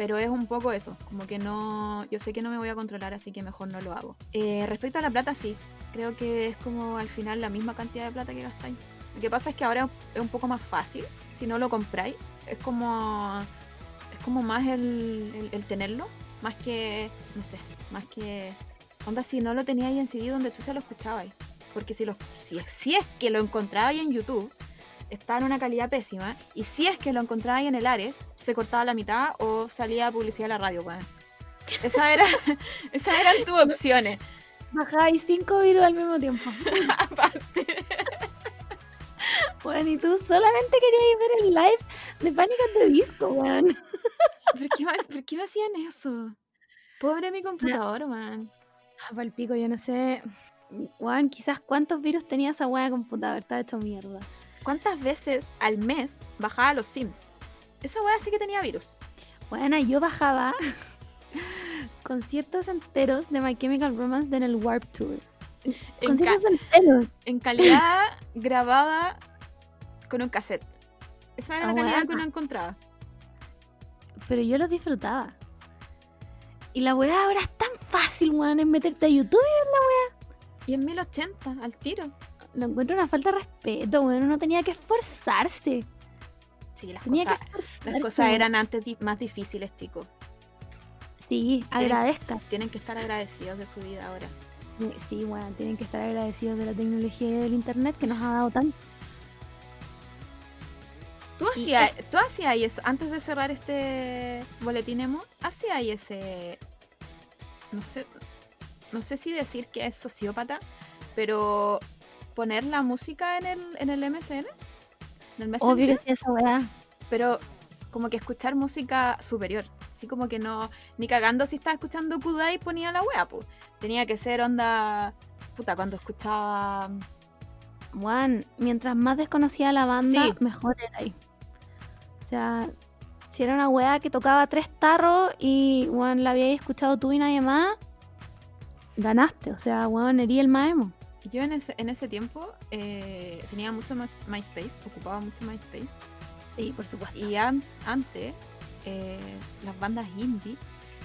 Pero es un poco eso, como que no, yo sé que no me voy a controlar, así que mejor no lo hago. Eh, respecto a la plata, sí, creo que es como al final la misma cantidad de plata que gastáis. Lo que pasa es que ahora es un poco más fácil, si no lo compráis, es como es como más el, el- el tenerlo, más que, no sé, más que, onda, si no lo teníais en CD donde chucha lo escuchabais. Porque si, lo, si, si es que lo encontrabais en YouTube, está en una calidad pésima, y si es que lo encontrabais en el Ares, se cortaba la mitad o salía publicidad en la radio, weón. Esa era, esas eran tus opciones. Bajáis cinco virus al mismo tiempo. Aparte. Bueno, y tú solamente querías ver el live de Pánico de Disco, weón. ¿Por qué, me, por qué me hacían eso? Pobre mi computador, man. Ah, pa'l pico, yo no sé. Weón, quizás cuántos virus tenía esa weá de computador, está hecho mierda. ¿Cuántas veces al mes bajaba los Sims? Esa weá sí que tenía virus. Bueno, yo bajaba conciertos enteros de My Chemical Romance en el Warp Tour. En, Conciertos enteros. en calidad grabada con un cassette. Esa era la Ah, calidad que uno encontraba. Pero yo los disfrutaba. Y la weá ahora es tan fácil, weón, es meterte a YouTube Y en 1080, al tiro. Lo encuentro una falta de respeto, weón. Uno tenía que esforzarse. Sí, las, Tenía cosas, que esforzarse. las cosas eran antes di- más difíciles, chicos. Sí, agradezca. Tienen que estar agradecidos de su vida ahora. Sí, weón, tienen que estar agradecidos de la tecnología y del internet que nos ha dado tanto. ¿Tú hacías, tú hacías eso, antes de cerrar este boletín emo, hacías ese, no sé, no sé si decir que es sociópata, pero poner la música en el, en el MSN, en el Messenger, Obvio que sí, esa weá. pero como que escuchar música superior, así como que no, ni cagando si estaba escuchando Kudai ponía la wea, pues, tenía que ser onda, puta, cuando escuchaba, Juan, mientras más desconocida la banda, Sí. mejor era ahí. O sea, si era una weá que tocaba tres tarros y Juan la habíais escuchado tú y nadie más, ganaste. O sea, Juan, erí el maemo. Yo en ese, en ese tiempo eh, tenía mucho más MySpace, ocupaba mucho MySpace, Sí, por supuesto. Y an- antes, eh, las bandas indie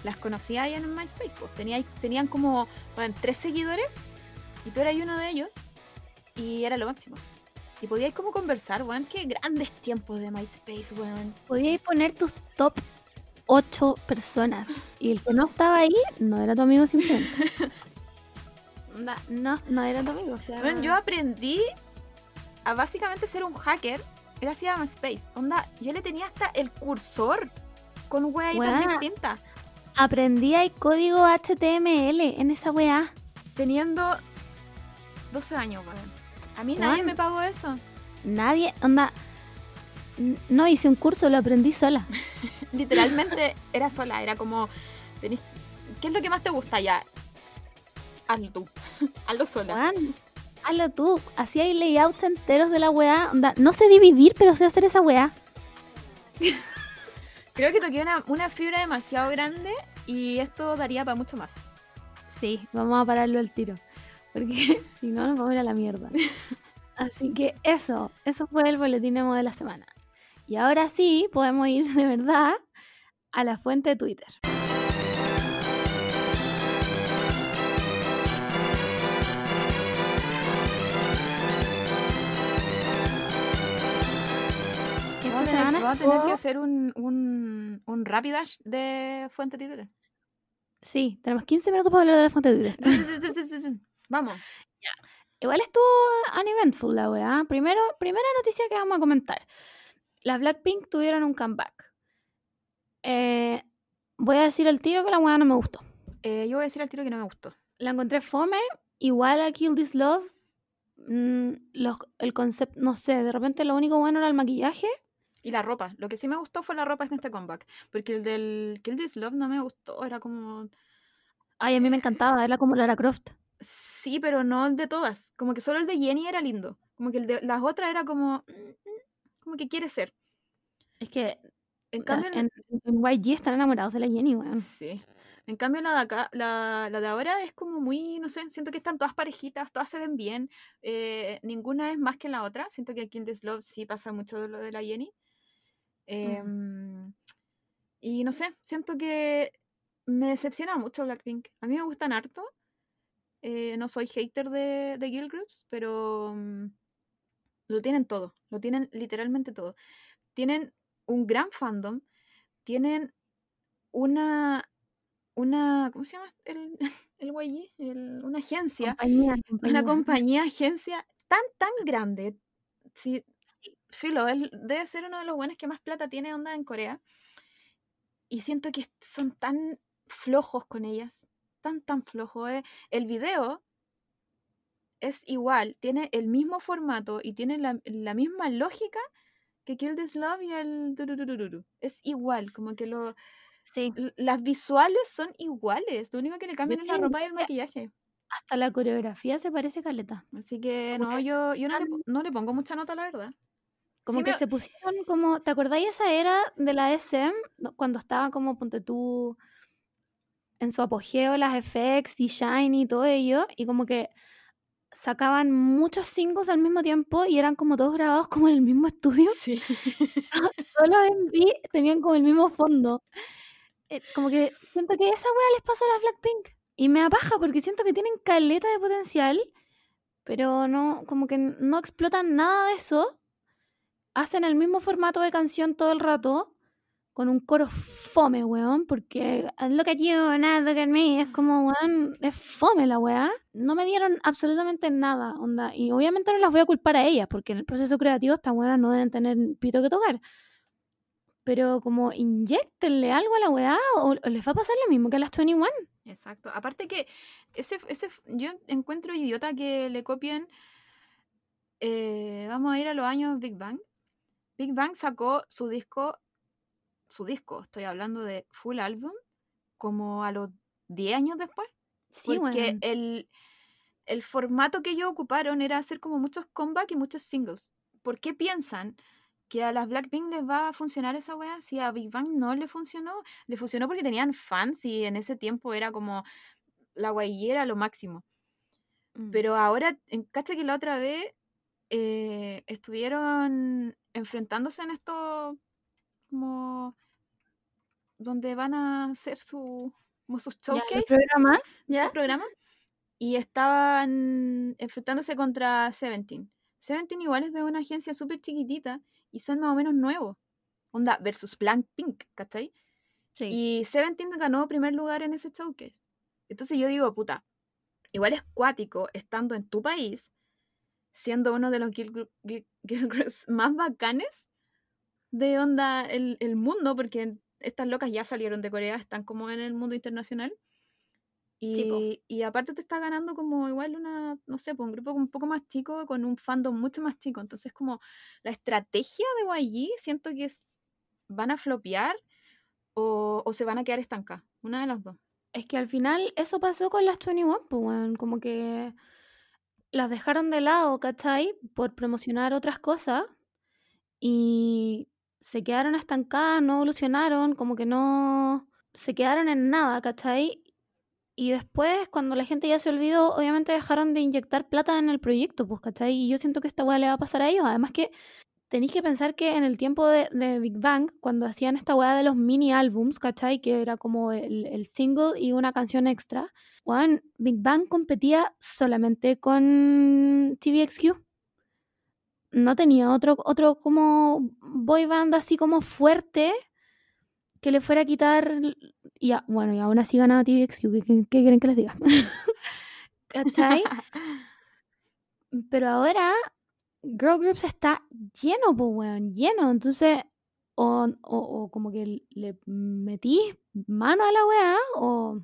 las conocía ahí en MySpace. Pues. Tenía, tenían como bueno, tres seguidores y tú eras uno de ellos y era lo máximo. Y podíais como conversar, weón. Qué grandes tiempos de MySpace, weón. Podíais poner tus top 8 personas y el que no estaba ahí no era tu amigo simplemente. No, no, no era tu amigo. o sea, Weón, yo aprendí a básicamente ser un hacker Él hacía Space. Onda, yo le tenía hasta el cursor con weitas Weona. distintas. Aprendí el código HTML en esa weá. Teniendo 12 años, weón. A mí nadie me pagó eso. Nadie, onda. No hice un curso, lo aprendí sola. Literalmente era sola, era como. tenés- ¿Qué es lo que más te gusta ya? Hazlo tú. Hazlo sola. Juan, hazlo tú. Hacía ahí layouts enteros de la weá. Onda, no sé dividir, pero sé hacer esa weá. Creo que toqué una, una fibra demasiado grande y esto daría para mucho más. Sí, vamos a pararlo al tiro. Porque si no, nos vamos a ir a la mierda. Así que eso, eso fue el boletín emo de la semana. Y ahora sí, podemos ir de verdad a la fuente de Twitter. Vamos a tener que hacer un, un, un rapidash de fuente Twitter. Sí, tenemos 15 minutos para hablar de la fuente Twitter. Vamos. Igual estuvo uneventful la weá. Primero, primera noticia que vamos a comentar. Las Blackpink tuvieron un comeback. Eh, voy a decir al tiro que la weá no me gustó. Eh, yo voy a decir al tiro que no me gustó. La encontré fome, igual a Kill This Love. mm, los- el concepto, no sé, de repente lo único bueno era el maquillaje. Y la ropa. Lo que sí me gustó fue la ropa en este comeback. Porque el del Kill This Love no me gustó. Era como. Ay, a mí me encantaba, era como Lara Croft. Sí, pero no el de todas. Como que solo el de Jenny era lindo. Como que el de las otras era como. Como que quiere ser. Es que En la- cambio, en, en YG están enamorados de la Jenny, weón. Sí. En cambio, la de acá, la, la de ahora es como muy, no sé, siento que están todas parejitas, todas se ven bien, eh, ninguna es más que la otra. Siento que aquí en This Love sí pasa mucho de lo de la Jenny. Em, y no sé, siento que me decepciona mucho Blackpink. A mí me gustan harto. eh, no soy hater de, de girl groups, pero mm, lo tienen todo, lo tienen literalmente todo. Tienen un gran fandom, tienen una, una, ¿cómo se llama el, el YG? El- una agencia, Compañía, una compañía. agencia tan, tan grande. Sí, Filo, él debe ser uno de los buenos que más plata tiene onda en Corea. Y siento que son tan flojos con ellas. Tan, tan flojos. eh. El video es igual, tiene el mismo formato y tiene la, la misma lógica que Kill This Love y el. Es igual, como que lo, Sí, las visuales son iguales. Lo único que le cambian es la ropa y el maquillaje. hasta la coreografía se parece caleta. Así que no, yo, yo no, le, no le pongo mucha nota, la verdad. Como Sí que se pusieron como, ¿te acordáis esa era de la SM? No, Cuando estaba como, ponte tú, en su apogeo, las FX y Shine y todo ello, y como que sacaban muchos singles al mismo tiempo y eran como todos grabados como en el mismo estudio. Sí. Todos los MV tenían como el mismo fondo. Eh, como que siento que esa wea les pasó a las Blackpink. Y me apaja porque siento que tienen caleta de potencial, pero no, como que no explotan nada de eso. Hacen el mismo formato de canción todo el rato, con un coro fome, weón, porque look at you, not look at me, es como, weón, es fome la weá. No me dieron absolutamente nada, onda. Y obviamente no las voy a culpar a ellas, porque en el proceso creativo estas weas no deben tener pito que tocar. Pero como inyectenle algo a la weá o, o les va a pasar lo mismo que a las 21. Exacto. Aparte que ese, ese, yo encuentro idiota que le copien. eh, vamos a ir a los años Big Bang. Big Bang sacó su disco, su disco, estoy hablando de full album, como a los 10 años después. Sí, porque weón. el, el formato que ellos ocuparon era hacer como muchos comeback y muchos singles. ¿Por qué piensan que a las Blackpink les va a funcionar esa wea? Si a Big Bang no le funcionó, le funcionó porque tenían fans y en ese tiempo era como la guay era lo máximo. Mm. Pero ahora, en, cacha que la otra vez eh, estuvieron enfrentándose en esto como donde van a hacer su, como sus showcase los programas, ¿ya? el programa y estaban enfrentándose contra Seventeen. Seventeen igual es de una agencia súper chiquitita y son más o menos nuevos. Onda versus Blackpink, ¿cachai? Sí. Y Seventeen ganó primer lugar en ese showcase. Entonces yo digo, puta, igual es cuático estando en tu país, siendo uno de los girl, group- girl- girl groups más bacanes de onda el, el mundo, porque estas locas ya salieron de Corea, están como en el mundo internacional. Y, y aparte te está ganando como igual una, no sé, un grupo un poco más chico, con un fandom mucho más chico. Entonces como la estrategia de YG siento que es, van a flopear o, o se van a quedar estancadas. Una de las dos. Es que al final eso pasó con las 21, pues, como que las dejaron de lado, ¿cachai? Por promocionar otras cosas y se quedaron estancadas, no evolucionaron, como que no se quedaron en nada, ¿cachai? Y después, cuando la gente ya se olvidó, obviamente dejaron de inyectar plata en el proyecto, pues, ¿cachai? Y yo siento que esta weá le va a pasar a ellos. Además que tenéis que pensar que en el tiempo de, de Big Bang, cuando hacían esta weá de los mini álbums, ¿cachai? Que era como el, el single y una canción extra, weón, Big Bang competía solamente con TVXQ. No tenía otro, otro como boy band así como fuerte que le fuera a quitar. Y a- bueno, y aún así ganaba TVXQ. ¿Qué, qué, qué quieren que les diga? ¿Cachai? Pero ahora Girl Groups está lleno, pues, weón, lleno. Entonces, o, o, o como que le metís mano a la weá, o,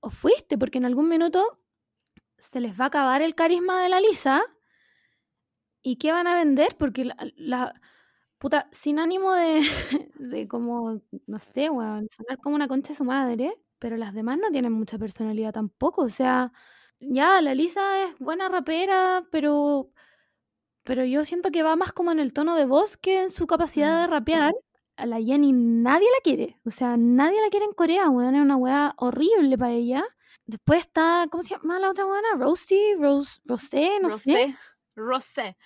o fuiste, porque en algún minuto se les va a acabar el carisma de la Lisa. ¿Y qué van a vender? Porque la, puta, sin ánimo de, de como, no sé, weón, sonar como una concha de su madre, pero las demás no tienen mucha personalidad tampoco. O sea, ya, la Lisa es buena rapera, pero, pero yo siento que va más como en el tono de voz que en su capacidad de Mm. rapear. A la Jenny nadie la quiere. O sea, nadie la quiere en Corea, weón. Es una weá horrible para ella. Después está, ¿cómo se llama la otra weona? Rosie, Rose, Rosé, no sé Rosé. Rosé.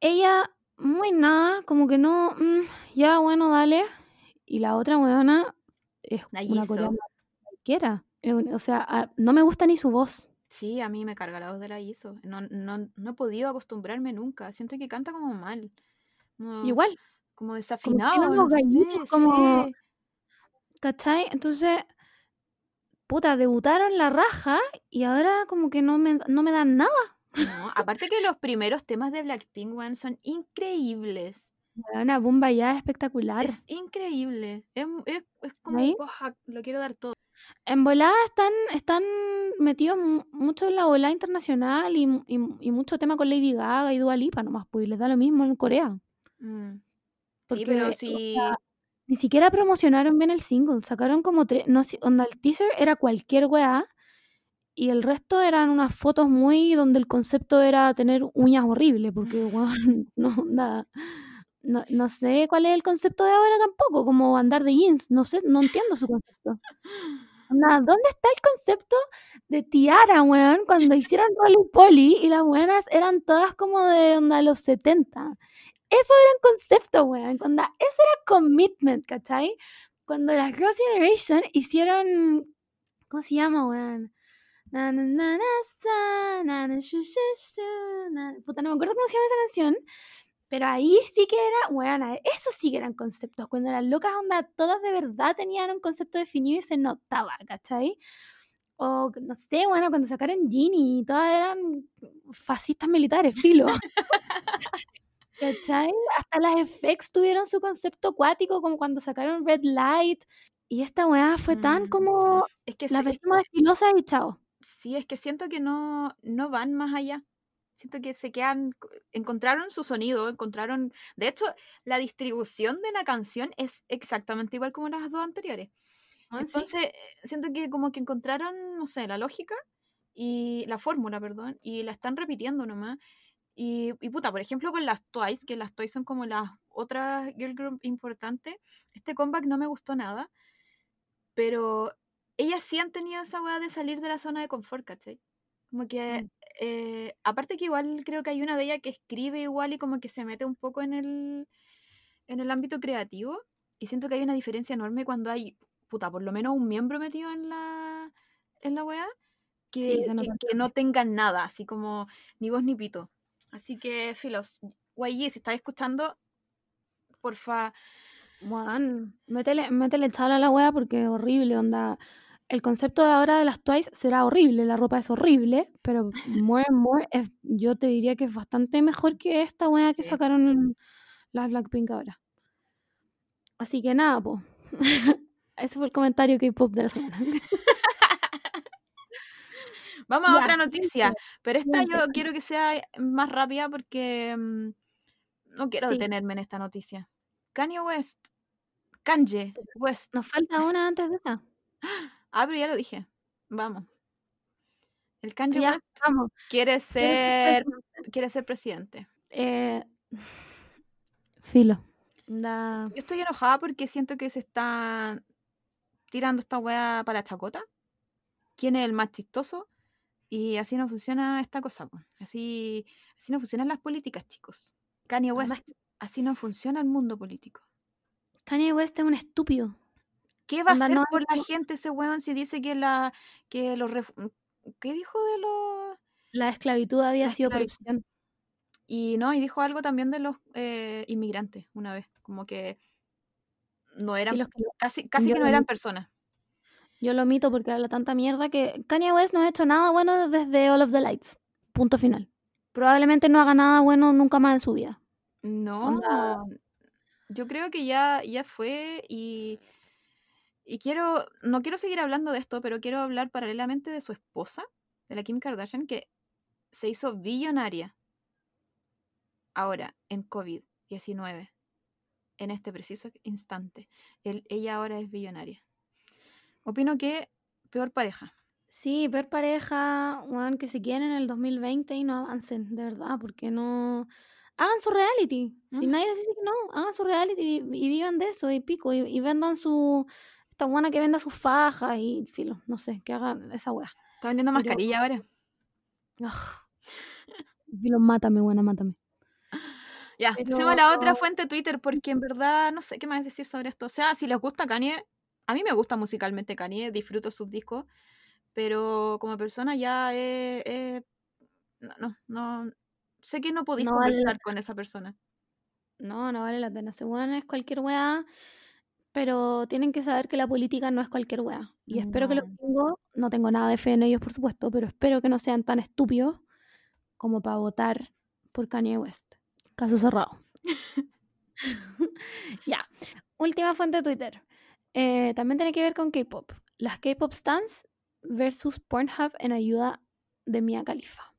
ella muy nada, como que no, mm, ya bueno, dale. Y la otra weona es una coreana cualquiera. O sea, no me gusta ni su voz. Sí, a mí me carga la voz de la ISO. No, no, no he podido acostumbrarme nunca. Siento que canta como mal. Como, Sí, igual, como desafinado, no sé, como, sí. ¿cachai? Entonces, puta, debutaron la raja y ahora como que no me, no me dan nada. No, aparte que los primeros temas de Blackpink, weón, son increíbles. Una bomba ya espectacular. Es increíble. Es, es, es como, ¿Ahí? "Buah, lo quiero dar todo. En volada están, están metidos mu- mucho en la volada internacional y, y, mu- y mucho tema con Lady Gaga y Dua Lipa nomás, pues y les da lo mismo en Corea. Mm. Sí, pero o sí. sea, ni siquiera promocionaron bien el single. Sacaron como tres. No sé, onda, el teaser era cualquier weá. Y el resto eran unas fotos muy donde el concepto era tener uñas horribles. Porque, weón, no, onda, no, no sé cuál es el concepto de ahora tampoco. Como andar de jeans. No sé, no entiendo su concepto. Onda, ¿dónde está el concepto de tiara, weón? Cuando hicieron Rolly Polly y las buenas eran todas como de onda los 70. Eso era un concepto, weón. Onda, eso era commitment, ¿cachai? Cuando las Girls' Generation hicieron. ¿Cómo se llama, weón? Na, na, na. Puta, no me acuerdo cómo se llama esa canción. Pero ahí sí que era, weón, eso sí que eran conceptos. Cuando las locas onda, todas de verdad tenían un concepto definido y se notaba, ¿cachai? O no sé, bueno, cuando sacaron Ginny, todas eran fascistas militares, filo. ¿Cachai? Hasta las FX tuvieron su concepto acuático, como cuando sacaron Red Light. Y esta weá fue tan Mm. como Es que la sí, vestimos de filosa y chao. sí, es que siento que no, no van más allá. Siento que se quedan, co- encontraron su sonido, encontraron, de hecho, la distribución de la canción es exactamente igual como las dos anteriores. Entonces, eh, siento que como que encontraron, no sé, la lógica y la fórmula, perdón, y la están repitiendo nomás. Y, y puta, por ejemplo, con las Twice, que las Twice son como las otras girl group importantes, este comeback no me gustó nada, pero ellas sí han tenido esa weá de salir de la zona de confort, ¿cachai? Como que, Mm. Eh, aparte que igual creo que hay una de ellas que escribe igual y como que se mete un poco en el, en el ámbito creativo, y siento que hay una diferencia enorme cuando hay, puta, por lo menos un miembro metido en la, en la weá, que, Sí, que- no tengan nada, así como ni voz ni pito. Así que, Filos, YG, si estás escuchando, porfa, Juan, métele, métele chala a la wea porque es horrible, onda. El concepto de ahora de las Twice será horrible, la ropa es horrible, pero More and More es, yo te diría que es bastante mejor que esta weá que Sí. sacaron las Blackpink ahora. Así que nada, po. Ese fue el comentario K-pop de la semana. Vamos a Ya, otra noticia, pero esta yo quiero que sea más rápida porque mm, no quiero detenerme en esta noticia. Kanye West, Kanye West. Nos falta una antes de esa. Ah, pero ya lo dije. Vamos. El Kanye Ya, West vamos. quiere ¿Quieres ser, presidente? quiere ser presidente. Eh, filo. Da- Yo estoy enojada porque siento que se está tirando esta weá para la chacota. ¿Quién es el más chistoso? Y así no funciona esta cosa. po. Así, así no funcionan las políticas, chicos. Kanye Además West, así no funciona el mundo político. Kanye West es un estúpido. ¿Qué va a hacer no por la gente ese weón si dice que la que los ref- ¿qué dijo de los La esclavitud había La sido esclavitud. corrupción. y no y dijo algo también de los eh, inmigrantes una vez como que no eran Sí, los que lo- casi casi yo que no eran personas Yo lo omito porque habla tanta mierda que Kanye West no ha hecho nada bueno desde All of the Lights. Punto final. Probablemente no haga nada bueno nunca más en su vida. no Onda- yo creo que ya ya fue y y quiero no quiero seguir hablando de esto pero quiero hablar paralelamente de su esposa de la Kim Kardashian que se hizo billonaria ahora en COVID-19 en este preciso instante. Él- ella ahora es billonaria. Opino que peor pareja. Sí, ver pareja, weón, que se quieren en el 2020 y no avancen, de verdad, porque no... Hagan su reality. Si nadie les dice que no, hagan su reality y, y vivan de eso y pico. Y, y vendan su... Esta buena que venda sus fajas y filo, no sé, que hagan esa weá. Está vendiendo Pero- mascarilla ahora. Filo, mátame, buena, mátame. Ya, Pero- pasemos a la otra fuente Twitter porque en verdad no sé qué más decir sobre esto. O sea, si les gusta Kanye, a mí me gusta musicalmente Kanye, disfruto sus discos, pero como persona ya eh, eh, no, no, no- sé que no podéis No vale la conversar con esa persona. No, no vale la pena. Weón es cualquier weá, pero tienen que saber que la política no es cualquier weá. Y espero que los gringos, no tengo nada de fe en ellos, por supuesto, pero espero que no sean tan estúpidos como para votar por Kanye West. Caso cerrado. ya. Última fuente de Twitter. Eh, también tiene que ver con K-pop. Las K-pop stands versus Pornhub en ayuda de Mia Khalifa.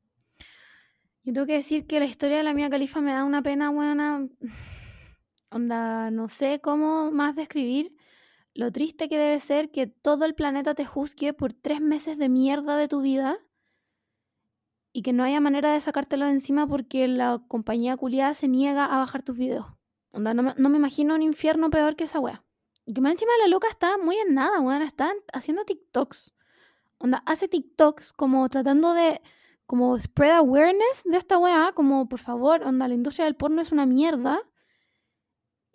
Yo tengo que decir que la historia de la Mia Khalifa me da una pena buena. Onda, no sé cómo más describir lo triste que debe ser que todo el planeta te juzgue por tres meses de mierda de tu vida y que no haya manera de sacártelo de encima porque la compañía culiada se niega a bajar tus videos. Onda, no me, no me imagino un infierno peor que esa wea. Y que más encima la loca está muy en nada, weón. Está haciendo TikToks. Onda, hace TikToks como tratando de como spread awareness de esta weá, como por favor, onda, la industria del porno es una mierda.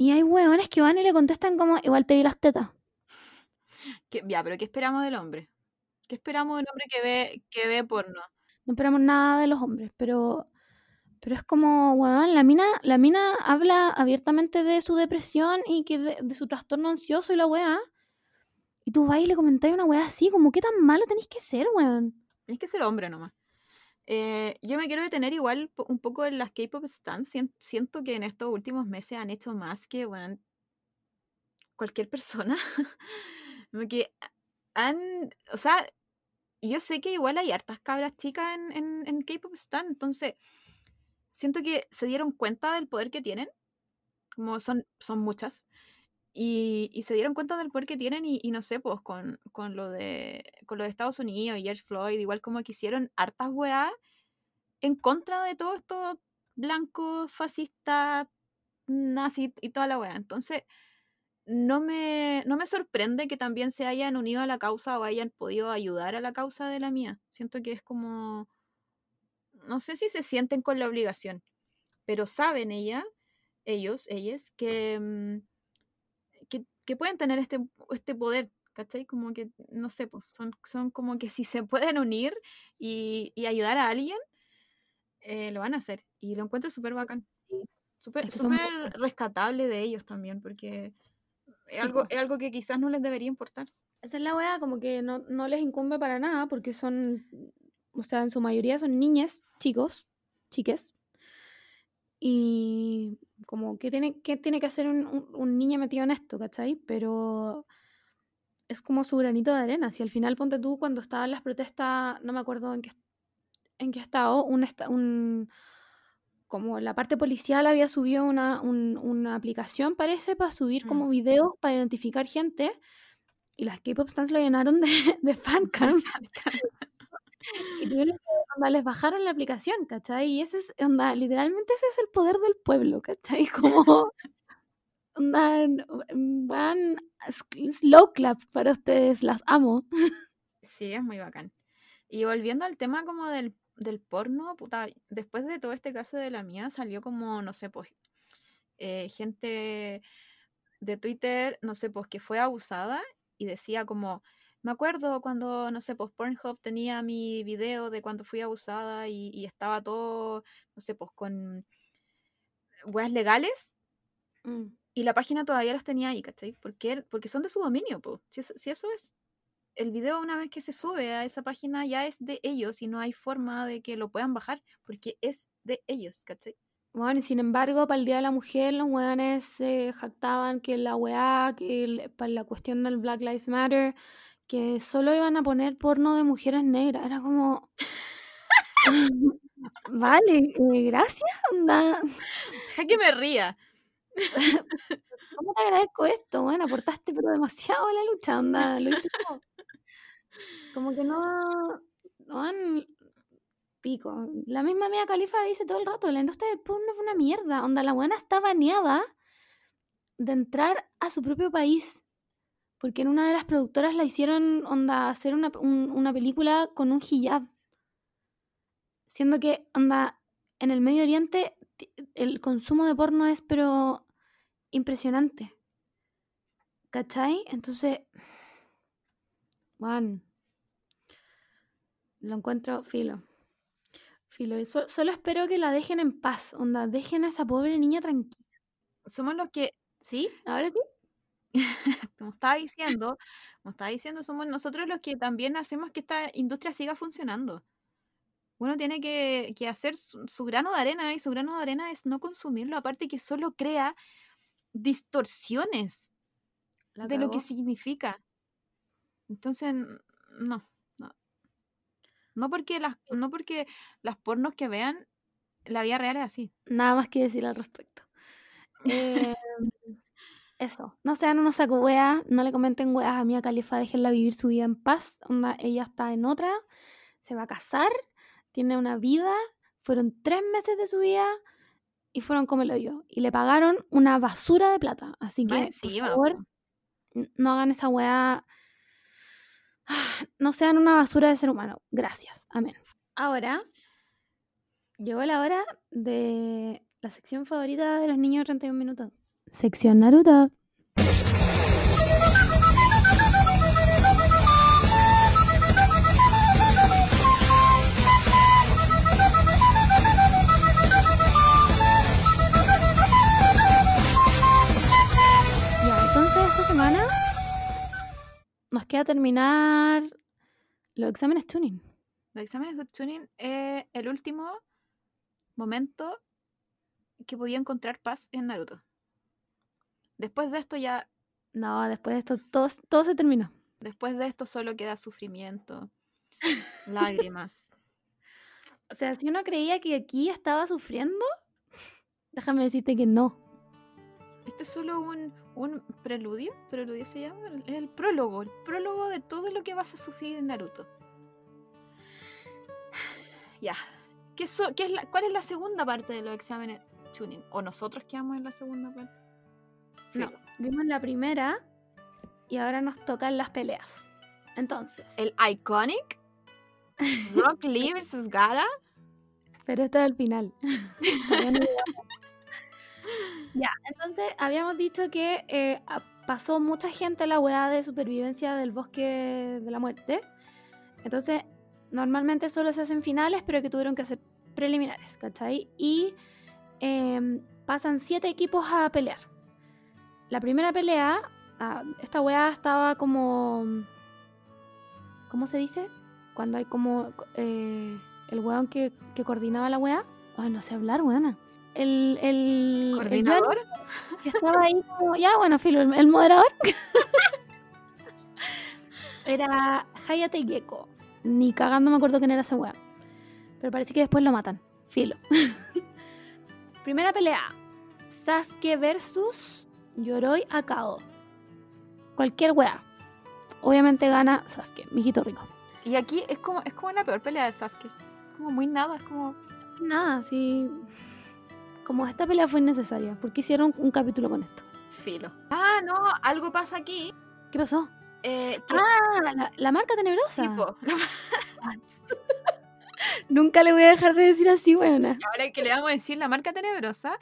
Y hay weones que van y le contestan como, igual te vi las tetas. ¿Qué- ya, pero ¿qué esperamos del hombre? ¿Qué esperamos del hombre que ve, que ve porno? No esperamos nada de los hombres, pero, pero es como, weón, la mina, la mina habla abiertamente de su depresión y que de, de su trastorno ansioso y la weá. Y tú vas y le comentáis una weá así, como, ¿qué tan malo tenéis que ser, weón? Tienes que ser hombre nomás. Eh, yo me quiero detener igual un poco en las K-pop stands. Sien- Siento que en estos últimos meses han hecho más que weón, cualquier persona. Que han. O sea, yo sé que igual hay hartas cabras chicas en, en, en K-pop stand. Entonces, siento que se dieron cuenta del poder que tienen. Como son, son muchas. Y, y se dieron cuenta del poder que tienen y, y no sé, pues con, con lo de con lo de Estados Unidos y George Floyd, igual como que hicieron hartas weá en contra de todo esto blancos, fascistas, nazis y toda la weá. Entonces, no me, no me sorprende que también se hayan unido a la causa o hayan podido ayudar a la causa de la mía. Siento que es como, no sé si se sienten con la obligación, pero saben ella, ellos, ellas, que, mm, que, pueden tener este, este poder, ¿cachai? Como que, no sé, pues, son, son como que si se pueden unir y, y ayudar a alguien, eh, lo van a hacer. Y lo encuentro súper bacán. Súper son rescatable de ellos también, porque es, Sí, algo, po. es algo que quizás no les debería importar. Esa es la weá, como que no, no les incumbe para nada, porque son, o sea, en su mayoría son niñas, chicos, chiques. Y como, ¿qué tiene, qué tiene que hacer un, un- un niño metido en esto, cachai? Pero es como su granito de arena. Si al final, ponte tú, cuando estaban las protestas, no me acuerdo en qué, en qué estado, un, un- como la parte policial había subido una, un- una aplicación, parece, para subir Mm. como videos para identificar gente. Y las K-pop stars lo llenaron de, de fancams. y tuvieron que, onda, les bajaron la aplicación, ¿cachai? Y ese es, onda, literalmente ese es el poder del pueblo, ¿cachai? Como, onda, van slow clap para ustedes, las amo. Sí, es muy bacán. Y volviendo al tema como del, del porno, puta, después de todo este caso de la mía, salió como, no sé, pues, eh, gente de Twitter, no sé, pues, que fue abusada y decía como, me acuerdo cuando, no sé, pues, Pornhub tenía mi video de cuando fui abusada y, y estaba todo, no sé, pues, con weas legales Mm. y la página todavía los tenía ahí, ¿cachai? Porque, porque son de su dominio, pues, si, eso- si eso es el video una vez que se sube a esa página ya es de ellos y no hay forma de que lo puedan bajar porque es de ellos, ¿cachai? Bueno, y sin embargo, para el Día de la Mujer, los weones se jactaban que la weá, que el- para la cuestión del Black Lives Matter, que solo iban a poner porno de mujeres negras. Era como. vale, eh, gracias, onda. Deja que me ría. ¿Cómo te agradezco esto? Bueno, aportaste, pero demasiado a la lucha, onda. Lo como, como que no. weón, pico. La misma Mia Khalifa dice todo el rato: la industria del porno fue una mierda. Onda, la buena está baneada de entrar a su propio país. Porque en una de las productoras la hicieron, onda, hacer una, un- una película con un hijab. Siendo que, onda, en el Medio Oriente el consumo de porno es, pero, impresionante. ¿Cachai? Entonces, Juan, lo encuentro filo. Filo. Y so- solo espero que la dejen en paz. Onda, dejen a esa pobre niña tranquila. Somos los que, ¿sí? Ahora sí. Como estaba diciendo, como estaba diciendo, somos nosotros los que también hacemos que esta industria siga funcionando. Uno tiene que, que hacer su, su grano de arena y su grano de arena es no consumirlo, aparte que solo crea distorsiones de lo que significa. Entonces, no, no. No porque las, no porque las pornos que vean, la vida real es así. Nada más que decir al respecto. Eh, eso. No sean unos saco weas, no le comenten weas a Mia Khalifa, déjenla vivir su vida en paz. Onda, ella está en otra, se va a casar, tiene una vida, fueron tres meses de su vida y fueron como el hoyo. Y le pagaron una basura de plata. Así que, por favor, no hagan esa wea. No sean una basura de ser humano. Gracias. Amén. Ahora, llegó la hora de la sección favorita de los niños de 31 minutos. Sección Naruto. Ya, entonces esta semana nos queda terminar los exámenes tuning. Los exámenes de tuning es el último momento que podía encontrar paz en Naruto. Después de esto ya, No, después de esto todo, todo se terminó. después de esto solo queda sufrimiento, lágrimas. O sea, si uno creía que aquí estaba sufriendo, déjame decirte que no. Este es solo un, un preludio, preludio se llama, el, el prólogo, el prólogo de todo lo que vas a sufrir en Naruto. Ya. ¿Qué, so- qué es la, ¿Cuál es la segunda parte de los exámenes tuning? ¿O nosotros quedamos en la segunda parte? No, vimos la primera y ahora nos tocan las peleas. Entonces, El Iconic, Rock Lee vs. Gara. pero esto es el final. Ya, entonces habíamos dicho que eh, pasó mucha gente a la weá de supervivencia del bosque de la muerte. Entonces, normalmente solo se hacen finales, pero que tuvieron que hacer preliminares, ¿cachai? Y em, pasan siete equipos a pelear. La primera pelea ah, esta weá estaba como. ¿Cómo se dice? Cuando hay como. eh, el weón que, que coordinaba la weá. Ay, no sé hablar, weona. El, el, ¿Coordinador? Que estaba ahí como. Ya, bueno, filo, el, el moderador. era Hayate Gecko. Ni cagando me acuerdo quién era ese weón. Pero parece que después lo matan. Filo. Primera pelea. Sasuke versus Yoroi Akao. Cualquier wea. Obviamente gana Sasuke, mijito rico. Y aquí es como, es como la peor pelea de Sasuke. Como muy nada, es como. Nada, sí. Como esta pelea fue innecesaria. ¿Por qué hicieron un capítulo con esto? Filo. Ah, no, algo pasa aquí. ¿Qué pasó? Eh, que- Ah, la, la marca tenebrosa. sí, po. Nunca le voy a dejar de decir así, weona. ahora que le vamos a decir la marca tenebrosa,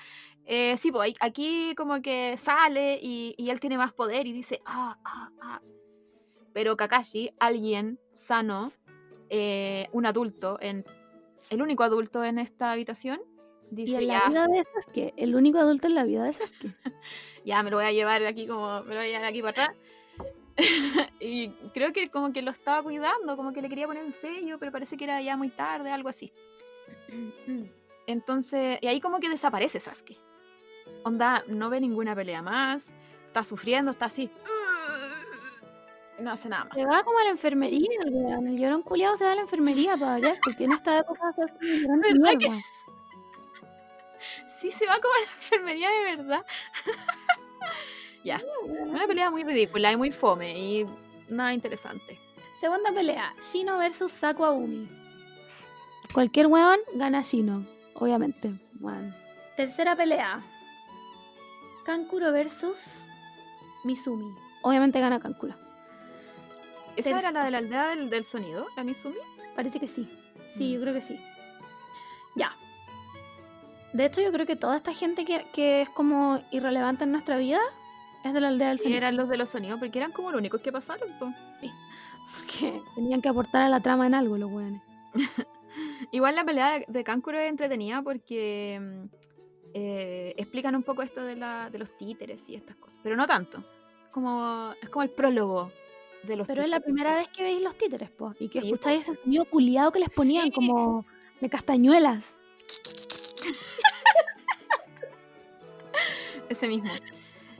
eh, sí, pues aquí como que sale y, y él tiene más poder y dice, ah, ah, ah. Pero Kakashi, alguien sano, eh, un adulto, en, el único adulto en esta habitación, Y dice, en la ya, vida de Sasuke, el único adulto en la vida de Sasuke. ya me lo voy a llevar aquí como, me lo voy a llevar aquí para atrás. y creo que como que lo estaba cuidando, como que le quería poner un sello, pero parece que era ya muy tarde, algo así. Entonces, y ahí como que desaparece Sasuke. Onda, no ve ninguna pelea más, está sufriendo, está así. No hace nada más. Se va como a la enfermería, el weón. El llorón culiado se va a la enfermería para variar, porque en esta época se hace un llorón de ¿Verdad que-. Sí, se va como a la enfermería de verdad. ya, una pelea muy ridícula y muy fome y nada interesante. Segunda pelea, Shino versus Saku Agumi. Cualquier weón gana Shino, obviamente. Bueno. Tercera pelea, Kankuro versus Mizumi. Obviamente gana Kankuro. ¿Esa Ter- era la de la aldea del, del sonido, la Mizumi? Parece que sí. Sí, Mm. yo creo que sí. Ya. De hecho, yo creo que toda esta gente que, que es como irrelevante en nuestra vida es de la aldea del Sí, sonido. eran los de los sonidos, porque eran como los únicos que pasaron. po. Porque tenían que aportar a la trama en algo los weones. Igual la pelea de, de Kankuro es entretenida porque mm, eh, explican un poco esto de, la, de los títeres y estas cosas, pero no tanto. Como, es como el prólogo de los Pero es la primera vez que veis los títeres, po, y que Sí, escucháis ese sonido culiado que les ponían Sí. como de castañuelas. Ese mismo.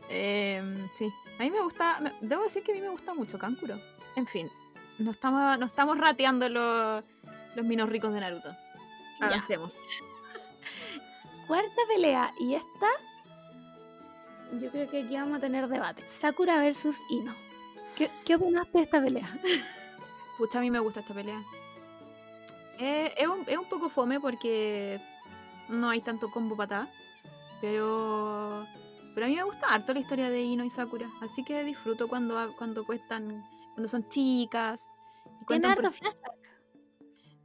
Em, sí, a mí me gusta, debo decir que a mí me gusta mucho Kankuro. En fin, no estamos, no estamos rateando los, los minos ricos de Naruto. Avancemos. Cuarta pelea, y esta. Yo creo que aquí vamos a tener debate. Sakura versus Ino. ¿Qué, qué opinaste de esta pelea? Pucha, a mí me gusta esta pelea. Eh, es, un, es un poco fome porque no hay tanto combo patá. Pero, pero a mí me gusta harto la historia de Ino y Sakura. Así que disfruto cuando, cuando cuestan, cuando son chicas. Tiene harto flashback.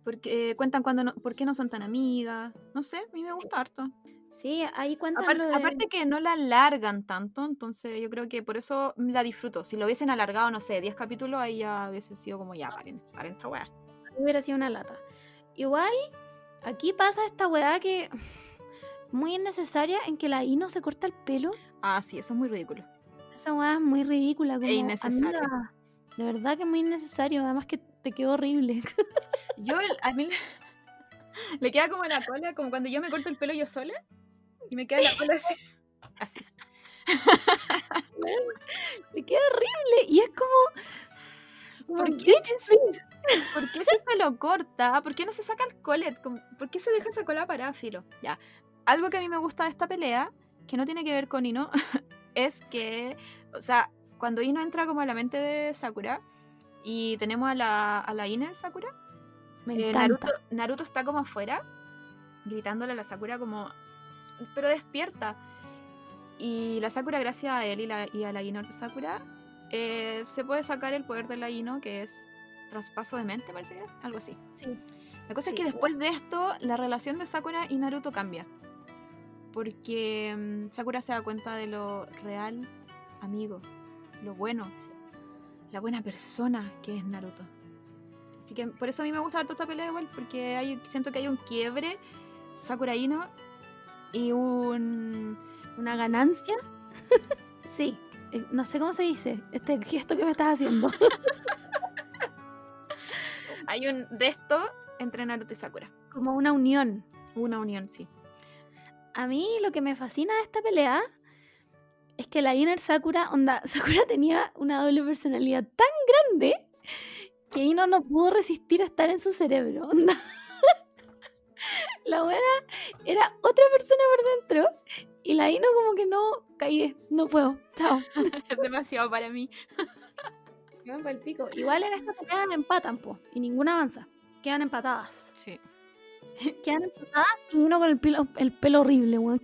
Porque eh, cuentan cuando no, por qué no son tan amigas. No sé, a mí me gusta harto. Sí, ahí cuentan Aparte, lo de... aparte que no la alargan tanto, entonces yo creo que por eso la disfruto. Si lo hubiesen alargado, no sé, 10 capítulos, ahí ya hubiese sido como ya, paren, paren esta weá. hubiera sido una lata. Igual, aquí pasa esta weá que muy innecesaria en que la Ino se corta el pelo. Ah, sí, eso es muy ridículo. Esa weá es muy ridícula. Como, innecesario. amiga, de verdad que es muy innecesario. Además que te quedó horrible. Yo, a mí le, queda como la cola, como cuando yo me corto el pelo yo sola, y me queda la cola así. Así. Le queda horrible. Y es como. ¿Por qué? ¿Por qué se, se lo corta? ¿Por qué no se saca el colet? ¿Por qué se deja esa cola para filo? Ya. Algo que a mí me gusta de esta pelea, que no tiene que ver con Ino, es que, o sea, cuando Ino entra como a la mente de Sakura y tenemos a la, a la Inner Sakura, Me eh. Naruto, Naruto está como afuera, gritándole a la Sakura como, pero despierta. Y la Sakura, gracias a él y, la, y a la Ino Sakura, eh, se puede sacar el poder de la Ino, que es traspaso de mente, parece que era, algo así. Sí. La cosa Sí, es que después de esto, la relación de Sakura y Naruto cambia. Porque mm, Sakura se da cuenta de lo real, amigo, lo bueno, la buena persona que es Naruto. Así que por eso a mí me gusta harto esta pelea igual, porque hay, siento que hay un quiebre Sakura Ino y un... Una ganancia. sí. eh, no sé cómo se dice, este gesto que me estás haciendo. Hay un de esto entre Naruto y Sakura. Como una unión. Una unión, sí. A mí lo que me fascina de esta pelea es que la Inner Sakura, onda, Sakura tenía una doble personalidad tan grande que Ino no pudo resistir a estar en su cerebro, onda. La buena era otra persona por dentro y la Ino como que no caí, no puedo, chao. Es demasiado para mí. Pico. Igual en esta pelea empatan, po, y ninguna avanza. Quedan empatadas. Sí. Quedan empatadas y uno con el pelo, el pelo horrible, weón.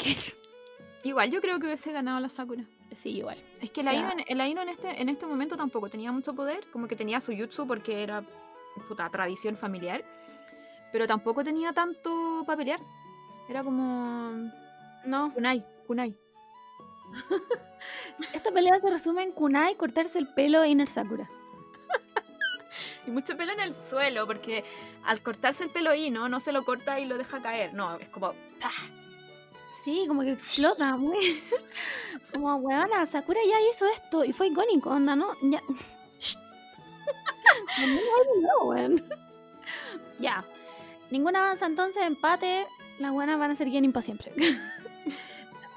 Igual yo creo que hubiese ganado la Sakura. Sí, igual. Es que O la sea- Ino, en, la Ino en, este, en este momento tampoco tenía mucho poder, como que tenía su jutsu porque era puta tradición familiar, pero tampoco tenía tanto para pelear. Era como No, kunai, kunai. esta pelea se resume en Kunai cortarse el pelo e Inner Sakura. Y mucho pelo en el suelo, porque al cortarse el pelo Ino no se lo corta y lo deja caer, no, es como ¡pah! Sí, como que explota, muy. como, weona, Sakura ya hizo esto y fue icónico, onda, ¿no? Ya. Weón. ya. Ninguna avanza entonces, empate. Las buenas van a ser Genin para siempre.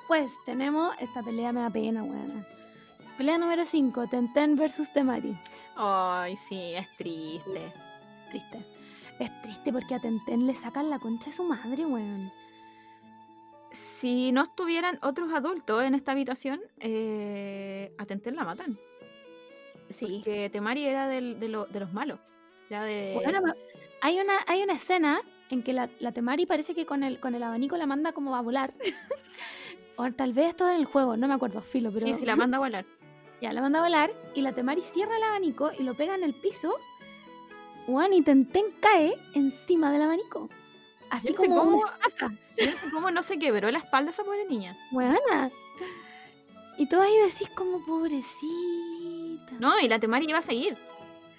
pues tenemos esta pelea, me da pena, weona. Pelea número 5, Tenten versus Temari. Ay, sí, es triste. Triste. Es triste porque a Tenten le sacan la concha de su madre, weón. Si no estuvieran otros adultos en esta habitación, eh, a Tenten la matan. Sí. Que Temari era del- de, lo- de los malos. Era de... Bueno, me- hay una, hay una escena en que la, la Temari parece que con el, con el abanico la manda como a volar. o tal vez esto en el juego, no me acuerdo, filo, pero Sí, sí, la manda a volar. ya la manda a volar y la Temari cierra el abanico y lo pega en el piso. Juan y Tenten cae encima del abanico. Así como cómo- una estaca, ¿Cómo no se quebró la espalda esa pobre niña? weona. Y tú ahí decís como pobrecita. No, y la Temari iba a seguir.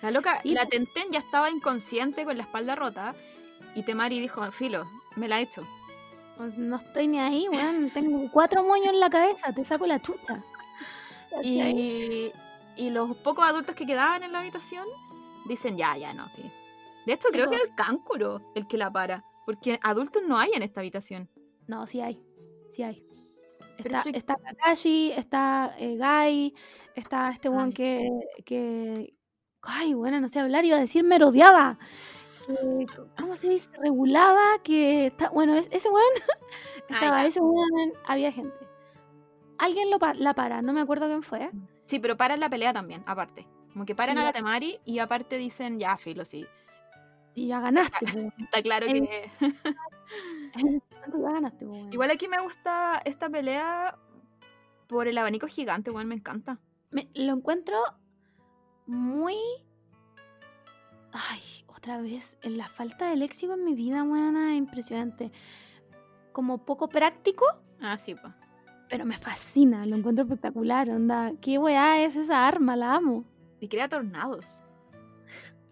La loca, Sí, la. Tenten ya estaba inconsciente con la espalda rota. Y Temari dijo, filo, me la he hecho. Pues no estoy ni ahí, weón. Tengo cuatro moños en la cabeza, te saco la chucha. Y, y los pocos adultos que quedaban en la habitación dicen, ya, ya, no, sí. De hecho, Sí, creo que es el cáncuro el que la para. Porque adultos no hay en esta habitación. No, sí hay. Sí hay. Está, estoy- está Kakashi, está eh, Gai, está este weón Ay. que, que. Ay, bueno, no sé hablar, iba a decir merodeaba. Que, ¿Cómo se dice? Regulaba, que está. Bueno, es- ese weón. estaba, ese weón, había gente. Alguien lo pa- la para, no me acuerdo quién fue. Sí, pero paran la pelea también, aparte. Como que paran Sí, a la. Temari y aparte dicen, ya, filo, sí. Y ya ganaste, weón. Está claro El- que... Ya ganaste, weón. Igual aquí me gusta esta pelea por el abanico gigante, weón, me encanta. Me- lo encuentro muy. Ay, otra vez, en la falta de léxico en mi vida, weona, es impresionante. Como poco práctico, Ah, sí, pues. pero me fascina, lo encuentro espectacular, onda. ¿Qué weá es esa arma? La amo. Y crea tornados.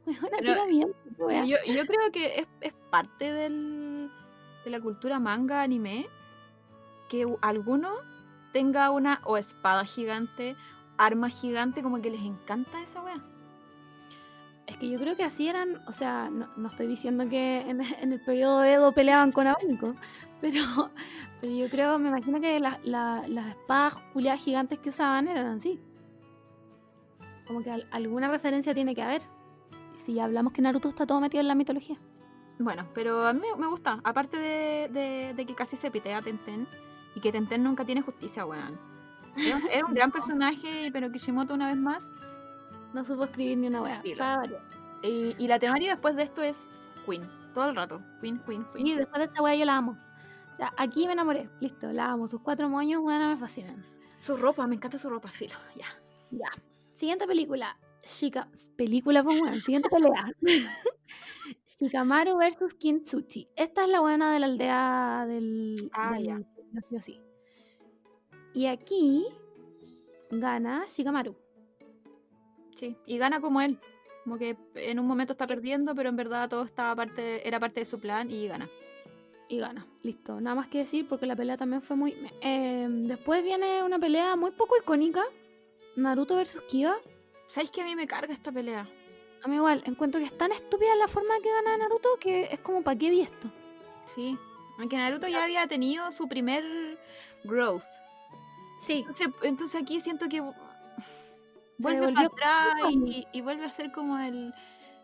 Pero- bien. Yo, yo creo que es, es parte del, de la cultura manga anime que alguno tenga una o espada gigante, arma gigante, como que les encanta esa wea. Es que yo creo que así eran, o sea, no, no estoy diciendo que en, en el periodo Edo peleaban con abanico, pero, pero yo creo, me imagino que la- la- las espadas culiadas gigantes que usaban eran así. Como que al- alguna referencia tiene que haber. Si hablamos que Naruto está todo metido en la mitología. Bueno, pero a mí me gusta, aparte de, de- de que casi se pitea a Tenten y que Tenten nunca tiene justicia, weón. Era un- Era un gran personaje, pero Kishimoto una vez más No supo escribir ni una variar. Y, y la Temari después de esto es Queen, todo el rato. Queen, Queen, Queen. Sí, después de esta wea yo la amo. O sea, aquí me enamoré. Listo, la amo. Sus cuatro moños, weona, me fascinan. Su ropa, me encanta su ropa, filo. Ya. Ya. Siguiente película. Shika... Película, pues bueno. Siguiente pelea. Shikamaru versus Kintsuchi. Esta es la buena de la aldea del... Ah, del ya. mafiosi. Y aquí gana Shikamaru. Sí. Y gana como él. Como que en un momento está perdiendo, pero en verdad todo estaba parte, era parte de su plan y gana. Y gana. Listo. Nada más que decir porque la pelea también fue muy... eh, después viene una pelea muy poco icónica. Naruto versus Kiba. ¿Sabéis que a mí me carga esta pelea? A mí igual, encuentro que es tan estúpida la forma que gana Naruto que es como, ¿para qué vi esto? Sí. Aunque Naruto ya había tenido su primer growth. Sí. Entonces, entonces aquí siento que vuelve para atrás y, y vuelve a ser como el,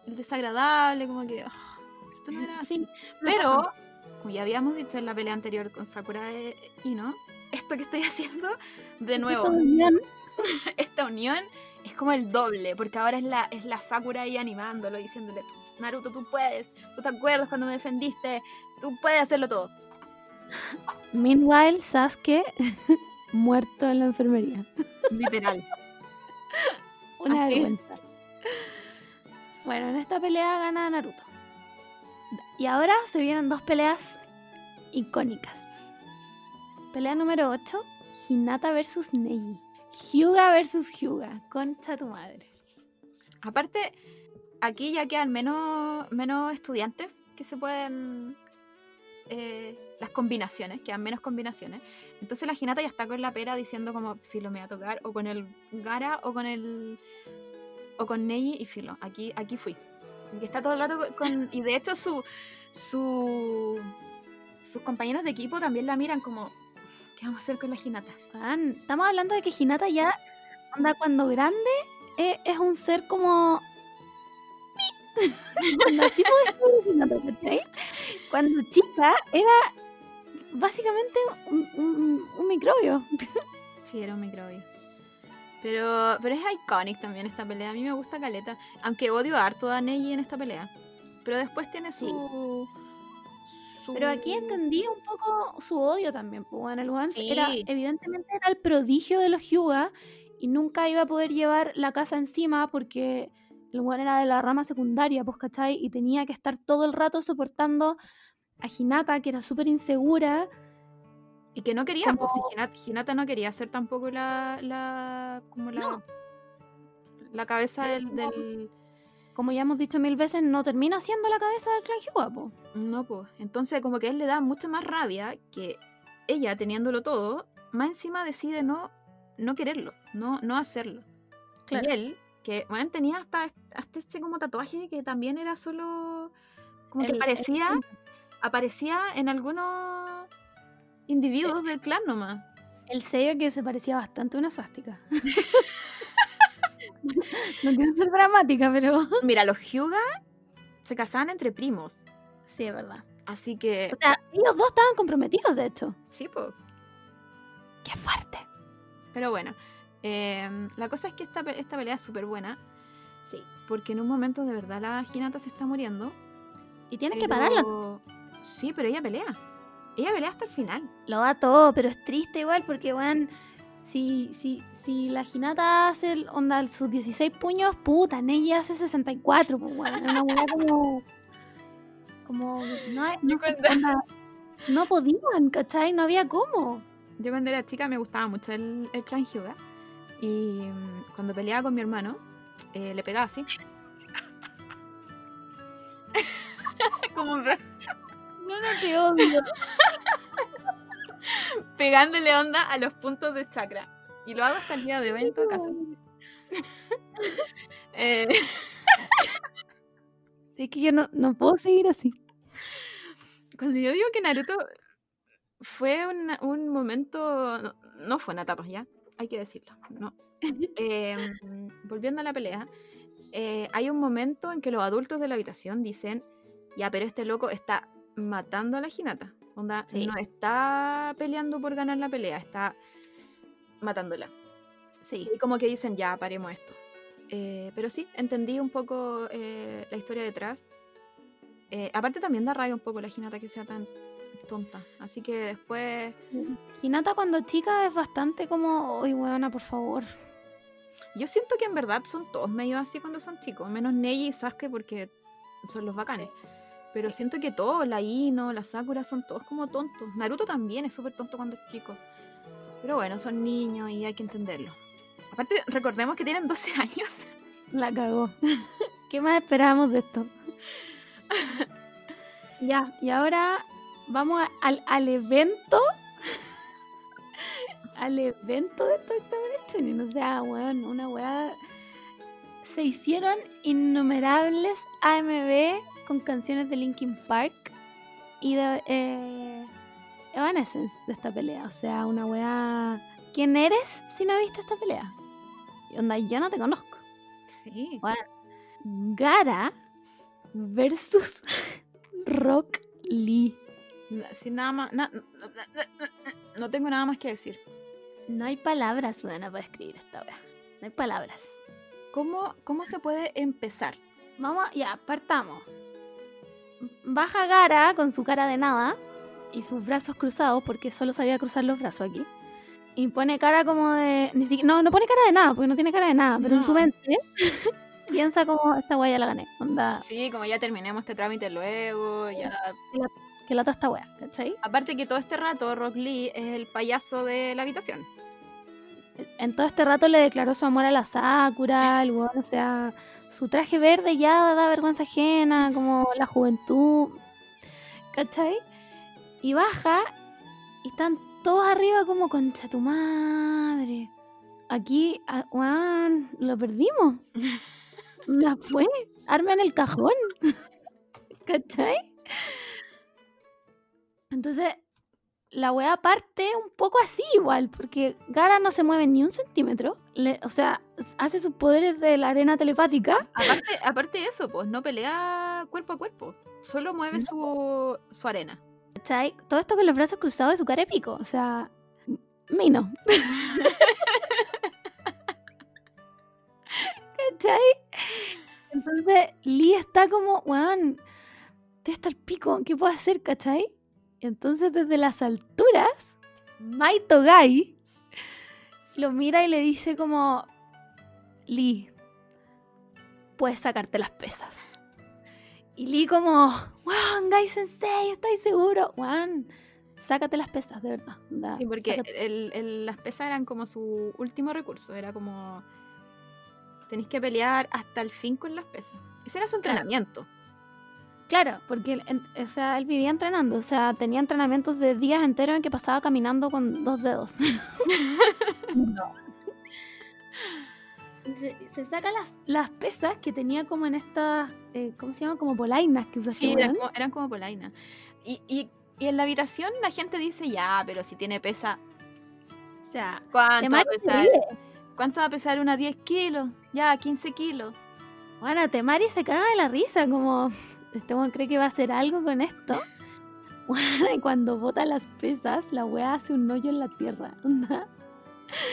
el desagradable, como que ah, esto no era así. Sí, Pero, como ya habíamos dicho en la pelea anterior con Sakura e Ino, esto que estoy haciendo, de nuevo, Esta unión, esta unión es como el doble, porque ahora es la, es la Sakura ahí animándolo, diciéndole, Naruto, tú puedes, tú te acuerdas cuando me defendiste, tú puedes hacerlo todo. Meanwhile, Sasuke muerto en la enfermería. Literal. Una Así vergüenza. Bueno, en esta pelea gana Naruto. Y ahora se vienen dos peleas icónicas. Pelea número 8, Hinata versus Neji. Hyuga versus Hyuga. Concha tu madre. Aparte, aquí ya quedan menos, menos estudiantes que se pueden. eh, las combinaciones, quedan menos combinaciones. Entonces la Hinata ya está con la pera diciendo como filo me va a tocar, o con el Gara, o con el. o con Neji y filo. Aquí, aquí fui. Que está todo el rato con. Y de hecho su. su. sus compañeros de equipo también la miran como. ¿Qué vamos a hacer con la Hinata? Weón, estamos hablando de que Hinata ya, anda cuando grande, eh, es un ser como... Cuando chica era básicamente un, un- un microbio. Sí, era un microbio. Pero, pero es iconic también esta pelea. A mí me gusta Caleta. Aunque odio harto a Neji en esta pelea. Pero después tiene su. Su- Pero aquí entendí un poco su odio también. Pues, bueno, el weón era, Sí. evidentemente era el prodigio de los Hyuga y nunca iba a poder llevar la casa encima porque el weón era de la rama secundaria, pues, ¿cachai? Y tenía que estar todo el rato soportando a Hinata, que era súper insegura. Y que no quería, pues si como- Hinata, Hinata no quería ser tampoco la. la como la. No. La cabeza del- Como ya hemos dicho mil veces, no termina siendo la cabeza del clan Hyuga. No, pues. Entonces, como que a él le da mucha más rabia que ella, teniéndolo todo, más encima decide no, no quererlo, no, no hacerlo. Claro. Y él, que bueno, tenía hasta, hasta este como tatuaje que también era solo. Como que El- el- parecía. aparecía en algunos individuos del clan nomás. El sello que se parecía bastante a una suástica. no quiero ser dramática, pero... Mira, los Hyuga se casaban entre primos. Sí, es verdad. Así que. O sea, ellos dos estaban comprometidos, de hecho. Sí, pues. ¡Qué fuerte! Pero bueno. em, la cosa es que esta, esta pelea es súper buena. Sí. Porque en un momento de verdad la Hinata se está muriendo. Y tienes que pararla. Sí, pero ella pelea. Ella pelea hasta el final. Lo da todo, pero es triste igual porque, weón, si, si, si la Hinata hace el- onda sus 16 puños, puta, Neji hace 64, pues. Era una weá como... Como... No, cuando, onda, no podían, ¿cachai? No había cómo. yo cuando era chica me gustaba mucho el, el clan Hyuga. Y mm, cuando peleaba con mi hermano, eh, le pegaba así. Como un No, no te odio. pegándole onda a los puntos de chakra. Y lo hago hasta el día de hoy en todo caso. Eh, Es que yo no, no puedo seguir así. cuando yo digo que Naruto fue una- un momento, no, no fue una etapa ya, hay que decirlo, no. Eh, volviendo a la pelea, eh, hay un momento en que los adultos de la habitación dicen, ya, pero este loco está matando a la Hinata. Onda, Sí. no está peleando por ganar la pelea, está matándola. Sí. Y como que dicen, ya, paremos esto. Eh, pero sí, entendí un poco eh, la historia detrás. Eh, aparte también da rabia un poco la Hinata que sea tan tonta. Así que después... Hinata cuando chica es bastante como, uy, weona, por favor. Yo siento que en verdad son todos medio así cuando son chicos. Menos Neji y Sasuke porque son los bacanes. Pero siento que todos, la Ino, la Sakura, son todos como tontos. Naruto también es súper tonto cuando es chico. Pero bueno, son niños y hay que entenderlo. Aparte, recordemos que tienen 12 años. La cagó. ¿Qué más esperábamos de esto? ya, y ahora vamos a- al, al evento. al evento de estos exámenes Chunin. O sea, weón, una weá. Se hicieron innumerables AMB con canciones de Linkin Park y de eh, Evanescence de esta pelea. O sea, una weá. ¿Quién eres si no viste esta pelea? Y onda, yo no te conozco. Sí. Bueno, Gara versus Rock Lee. Sin nada más. na- no tengo nada más que decir. No hay palabras buenas para escribir esta wea. No hay palabras. ¿Cómo, cómo se puede empezar? Vamos, ya, partamos. Baja Gara con su cara de nada y sus brazos cruzados, porque solo sabía cruzar los brazos aquí. Y pone cara como de. Ni siquiera, no, no pone cara de nada, porque no tiene cara de nada, pero en su mente piensa como esta wea ya la gané. Onda, Sí, como ya terminemos este trámite luego, ya... que lata esta wea, ¿cachai? Aparte que todo este rato Rock Lee es el payaso de la habitación. En todo este rato le declaró su amor a la Sakura, el weón, o sea, su traje verde ya da vergüenza ajena, como la juventud, ¿cachai? Y baja y están todos arriba como concha tu madre. Aquí, weón, lo perdimos. La fue, arma en el cajón, ¿cachai? Entonces, la weá parte un poco así igual, porque Gara no se mueve ni un centímetro. le- o sea, hace sus poderes de la arena telepática. Aparte, aparte de eso, pues no pelea cuerpo a cuerpo. Solo mueve No. su, su arena. ¿Cachai? Todo esto con los brazos cruzados de su cara épico. O sea, Mino. ¿Cachai? Entonces, Lee está como, weón, estoy hasta el pico, ¿qué puedo hacer, cachai? Entonces, desde las alturas, Maito Gai lo mira y le dice como, Lee, puedes sacarte las pesas. Y Lee como, weón, Gai Sensei, ¿estáis seguro? Weón, sácate las pesas, de verdad. onda, Sí, porque el- el- las pesas eran como su último recurso. Era como. Tenéis que pelear hasta el fin con las pesas. Ese era su entrenamiento. Claro, porque él, en- o sea, él vivía entrenando, o sea, tenía entrenamientos de días enteros en que pasaba caminando con dos dedos. Y Se, se saca las, las pesas que tenía como en estas, eh, ¿cómo se llama? Como polainas que usa Sí, este eran como, eran como polainas. Y, y, y en la habitación la gente dice, ya, pero si tiene pesa, O sea, ¿cuánto va a pesar? ¿Cuánto va a pesar una 10 kilos? Ya, 15 kilos. Bueno, Temari se caga de la risa, como, este weón cree que va a hacer algo con esto. Y cuando bota las pesas, la weá hace un hoyo en la tierra.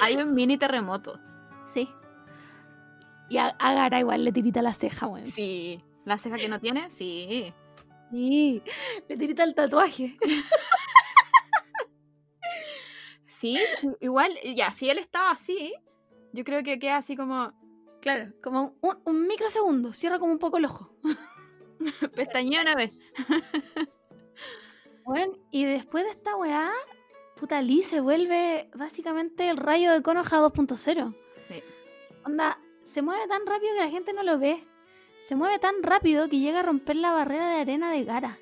Hay un mini terremoto. Sí. Y a, a Gara igual le tirita la ceja, weón. Sí. ¿La ceja que no tiene? Sí. Sí, le tirita el tatuaje. Sí, igual, ya, si él estaba así, yo creo que queda así como Claro, como un, un microsegundo, cierra como un poco el ojo. pestañea una vez. Bueno, y después de esta weá, puta Lee se vuelve básicamente el rayo de Konoha 2.0. Sí. Onda, se mueve tan rápido que la gente no lo ve. Se mueve tan rápido que llega a romper la barrera de arena de Gara.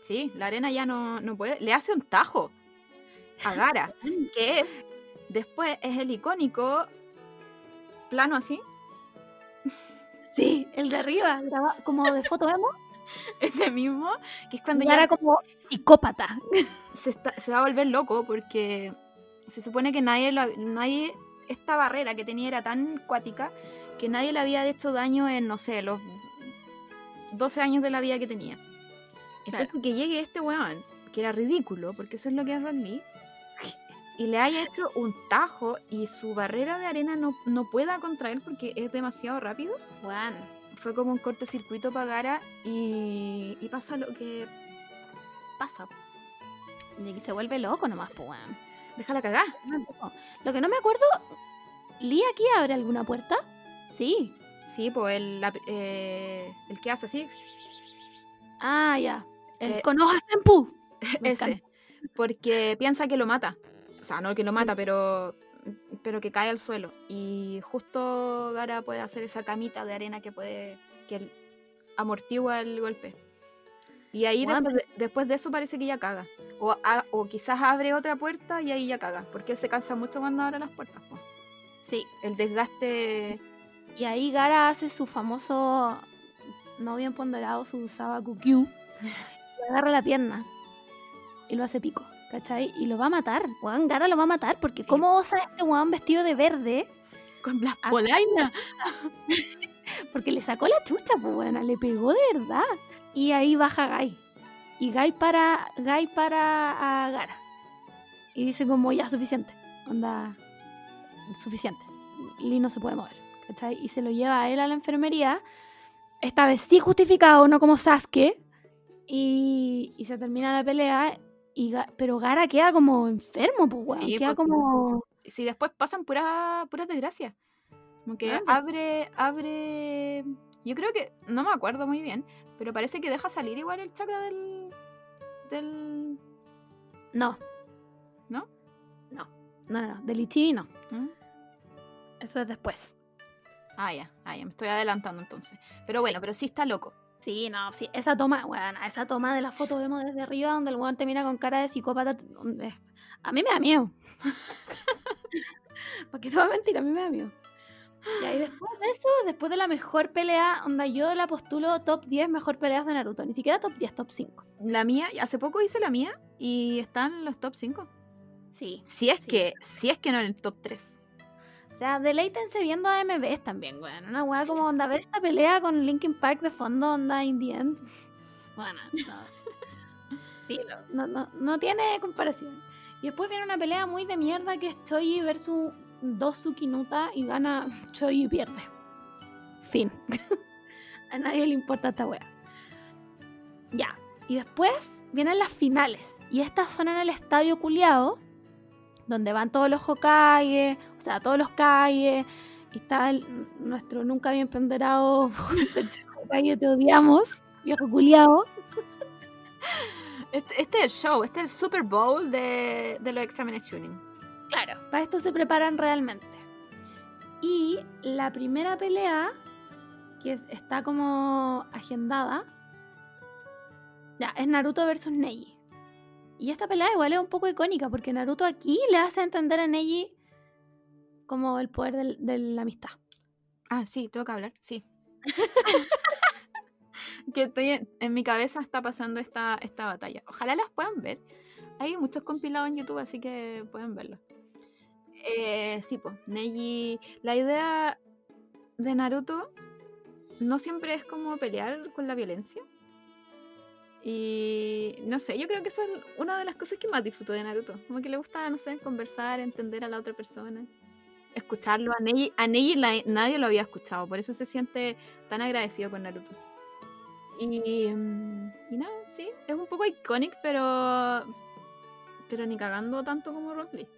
Sí, la arena ya no, no puede. Le hace un tajo a Gara, que es, después es el icónico plano así, Sí, el de arriba, como de foto emo. ese mismo, que es cuando Gara ya como psicópata. se, está- se va a volver loco porque se supone que nadie, lo- nadie, esta barrera que tenía era tan cuática que nadie le había hecho daño en, no sé, los 12 años de la vida que tenía. Entonces que llegue este weón, que era ridículo, porque eso es lo que es Ron Lee, y le haya hecho un tajo y su barrera de arena no, no pueda contra él porque es demasiado rápido, Juan. fue como un cortocircuito para Gara y, y pasa lo que pasa. De que se vuelve loco nomás, pues. Déjala cagar. Lo que no me acuerdo, ¿Lee aquí abre alguna puerta? Sí. Sí, pues el, la- eh, el que hace así, Ah, ya. El Eh, Konoha Senpu. Ese, porque piensa que lo mata. O sea, no que lo mata, pero, pero que cae al suelo. Y justo Gara puede hacer esa camita de arena que puede que amortigua el golpe. Y ahí después, de, después de eso parece que ya caga. O, a- o quizás abre otra puerta y ahí ya caga. Porque él se cansa mucho cuando abre las puertas. po. Sí. El desgaste. Y ahí Gara hace su famoso, no bien ponderado, su Sabaku Q. Le agarra la pierna y lo hace pico, ¿cachai? Y lo va a matar. Weón, Gara lo va a matar porque Sí. ¿cómo osa este weón vestido de verde? Con las polainas. Porque le sacó la chucha, pues bueno, le pegó de verdad. Y ahí baja Gai. Y Gai para, Gai para a Gara. Y dice como, ya, suficiente. Onda, suficiente. Lee no se puede mover. ¿cachai? Y se lo lleva a él a la enfermería. Esta vez sí justificado, no como Sasuke. Y, y se termina la pelea. Y, Ga- pero Gara queda como enfermo, pues, weón. Sí, queda pues, como... Si después pasan puras puras desgracias. Como que abre, abre. Yo creo que. No me acuerdo muy bien. Pero parece que deja salir igual el chakra del. del. No. ¿No? No. No, no, no. Del Ichibi no. ¿Mm? Eso es después. Ah, ya, ah, ya, me estoy adelantando entonces. Pero bueno, Sí. pero sí está loco. Sí, no, sí, esa toma, bueno, esa toma de la foto vemos desde arriba donde el weón te mira con cara de psicópata. A mí me da miedo. Porque todo es mentira, a mí me da miedo. Y ahí después de eso, después de la mejor pelea, onda yo la postulo top 10 mejor peleas de Naruto. Ni siquiera top 10, top 5. La mía, hace poco hice la mía y está en los top 5. Sí. Si es Sí. que, si es que no en el top 3. O sea, deleítense viendo AMVs también, weón. Una weá como onda ver esta pelea con Linkin Park de fondo, onda in the end. Bueno, no. No, no, no tiene comparación. Y después viene una pelea muy de mierda que es Choji versus dos Tsukinuta y gana Choji y pierde. Fin. A nadie le importa esta wea. Ya. Y después vienen las finales. Y estas son en el estadio culiao donde van todos los Hokage, o sea, todos los Kage, y está el- nuestro nunca bien ponderado tercer Hokage, te odiamos, viejo culiao. Este, este es el show, este es el Super Bowl de, de los exámenes tuning. Claro. Para esto se preparan realmente. Y la primera pelea, que es- está como agendada, ya, es Naruto versus Neji. Y esta pelea igual es un poco icónica, porque Naruto aquí le hace entender a Neji como el poder del- de la amistad. Ah, sí, tengo que hablar, sí. que estoy en, en mi cabeza está pasando esta, esta batalla. Ojalá las puedan ver. Hay muchos compilados en YouTube, así que pueden verlos. Eh, sí, pues, Neji. La idea de Naruto no siempre es como pelear con la violencia. Y no sé, yo creo que eso es una de las cosas que más disfruto de Naruto. Como que le gusta, no sé, conversar, entender a la otra persona. Escucharlo. A Neji, a Neji la- nadie lo había escuchado, por eso se siente tan agradecido con Naruto. Y, mm, y nada, sí, es un poco icónico, pero pero ni cagando tanto como Rock Lee.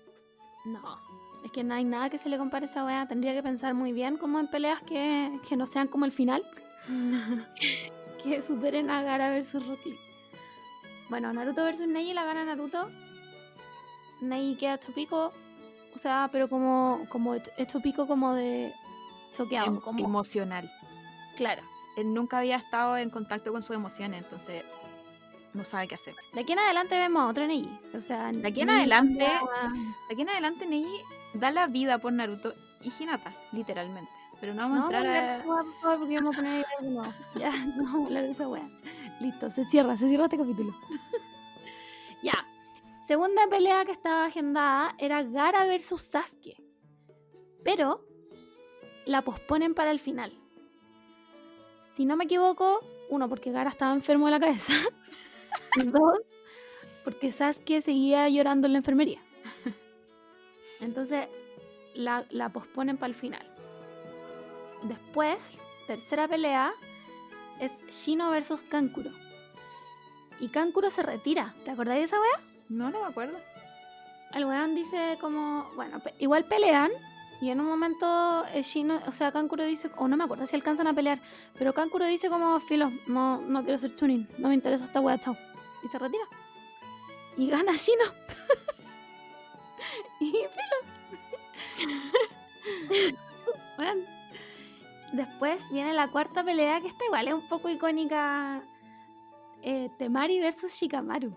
No, es que no hay nada que se le compare a esa weá. Tendría que pensar muy bien como en peleas que, que no sean como el final, que superen a Gara versus Rock Lee. Bueno, Naruto versus Neji la gana Naruto. Neji queda hecho pico, o sea, pero como, como hecho- pico como de choqueado, Em- como, emocional. claro. Él nunca había estado en contacto con sus emociones, entonces no sabe qué hacer. De aquí en adelante vemos a otro Neji, o sea, De aquí en Neji adelante- ya- De aquí en adelante Neji da la vida por Naruto y Hinata, literalmente. Pero no vamos No, a entrar a... favor, porque vamos a poner nuevo. Ya, no vamos a hablar de esa weá. Listo, se cierra, se cierra este capítulo. ya. Segunda pelea que estaba agendada era Gara versus Sasuke. Pero la posponen para el final. Si no me equivoco, uno, porque Gara estaba enfermo de la cabeza. y dos, porque Sasuke seguía llorando en la enfermería. Entonces la, la posponen para el final. Después, tercera pelea, es Shino versus Kankuro. Y Kankuro se retira. ¿Te acordáis de esa wea? No, no me acuerdo. El weón dice como, bueno, pe- igual pelean. Y en un momento eh, Shino, o sea, Kankuro dice, o no me acuerdo si alcanzan a pelear, pero Kankuro dice como, filo, no, no quiero ser tuning, no me interesa esta wea, chao. Y se retira. Y gana Shino. y filo. bueno. Después viene la cuarta pelea, que esta igual es un poco icónica. eh, Temari versus Shikamaru.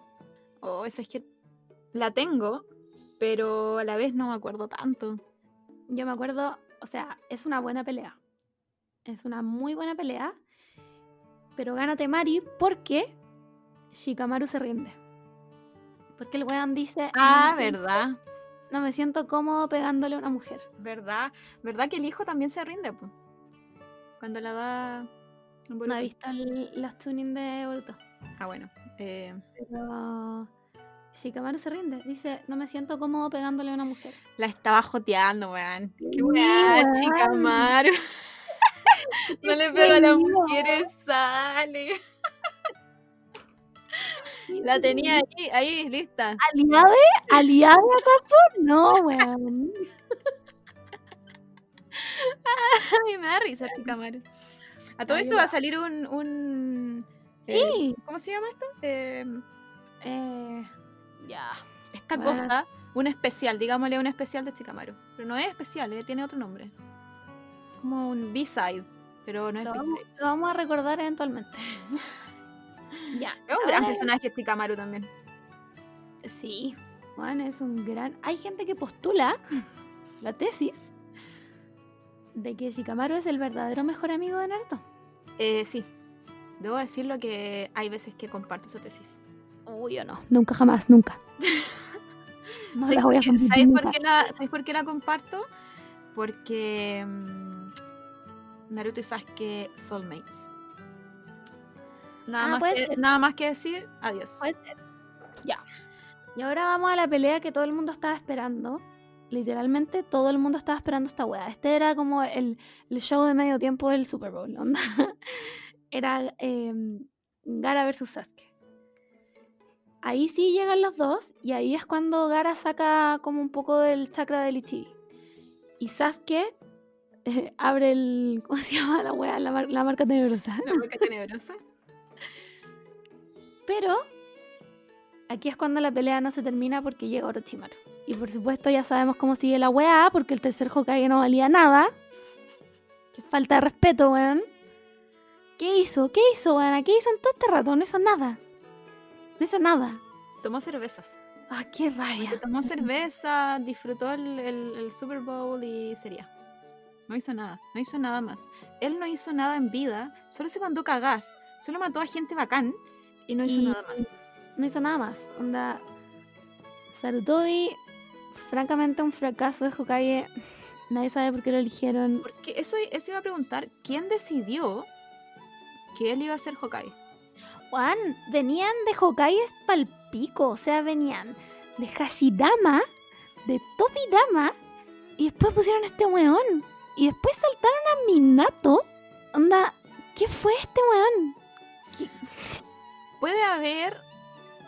Oh, esa es que la tengo, pero a la vez no me acuerdo tanto. Yo me acuerdo, o sea, es una buena pelea. Es una muy buena pelea. Pero gana Temari porque Shikamaru se rinde. Porque el weón dice. Ah, "No me siento- verdad. no me siento cómodo pegándole a una mujer. ¿Verdad? ¿Verdad que el hijo también se rinde? po? Cuando la da. No he visto el- los tuning de Boruto. Ah, bueno. eh, Pero Shikamaru se rinde. Dice, no me siento cómodo pegándole a una mujer. la estaba joteando, weón. Qué weá, weón. chica Maru. no le pego a las mujeres, sale. La tenía ahí, ahí, lista. ¿Aliade? ¿Aliade acaso? No, weón. Ay, me da risa, chica Maru. A todo Ay, esto va a salir un. un eh, Sí. ¿Cómo se llama esto? Eh, Eh, ya. esta Bueno. cosa, un especial, digámosle un especial de Chikamaru. Pero no es especial, eh, tiene otro nombre. Como un B-side, pero no es Lo vamos, B-side. lo vamos a recordar eventualmente. ya. Es un gran personaje Chikamaru también. Sí. Bueno, es un gran. Hay gente que postula la tesis de que Shikamaru es el verdadero mejor amigo de Naruto. Eh, sí, debo decirlo que hay veces que comparto esa tesis. Uy, yo no. Nunca, jamás, nunca. No ¿Sabéis la voy a por qué- compartir ¿sabéis por, qué la, ¿Sabéis por qué la comparto? Porque mm, Naruto y Sasuke soulmates. Nada, Ah, más puede que, ser. nada más que decir, adiós. Puede ser. Ya. Y ahora vamos a la pelea que todo el mundo estaba esperando. Literalmente todo el mundo estaba esperando esta wea. Este era como el, el show de medio tiempo del Super Bowl. onda. Era em, Gara versus Sasuke. Ahí sí llegan los dos y ahí es cuando Gara saca como un poco del chakra del Ichibi. Y Sasuke eh, abre el... ¿Cómo se llama la wea? La, mar- la marca tenebrosa. La marca tenebrosa. Pero aquí es cuando la pelea no se termina porque llega Orochimaru. Y por supuesto ya sabemos cómo sigue la weá, porque el tercer Hokage no valía nada. Qué falta de respeto, weón. ¿Qué hizo? ¿Qué hizo, weón? ¿Qué hizo en todo este rato? No hizo nada. No hizo nada. Tomó cervezas. Ah, qué rabia. Tomó cerveza, disfrutó el, el- el Super Bowl y sería. No hizo nada, no hizo nada más. Él no hizo nada en vida, solo se mandó cagás, solo mató a gente bacán y no hizo Y- nada más. No hizo nada más. Onda. Sarutobi, francamente, un fracaso de Hokage. Nadie sabe por qué lo eligieron. Porque eso, eso iba a preguntar, ¿quién decidió que él iba a ser Hokage? Juan, venían de Hokages palpico, o sea, venían de Hashirama, de Tobirama, y después pusieron a este weón. Y después saltaron a Minato. Onda, ¿qué fue este weón? Puede haber,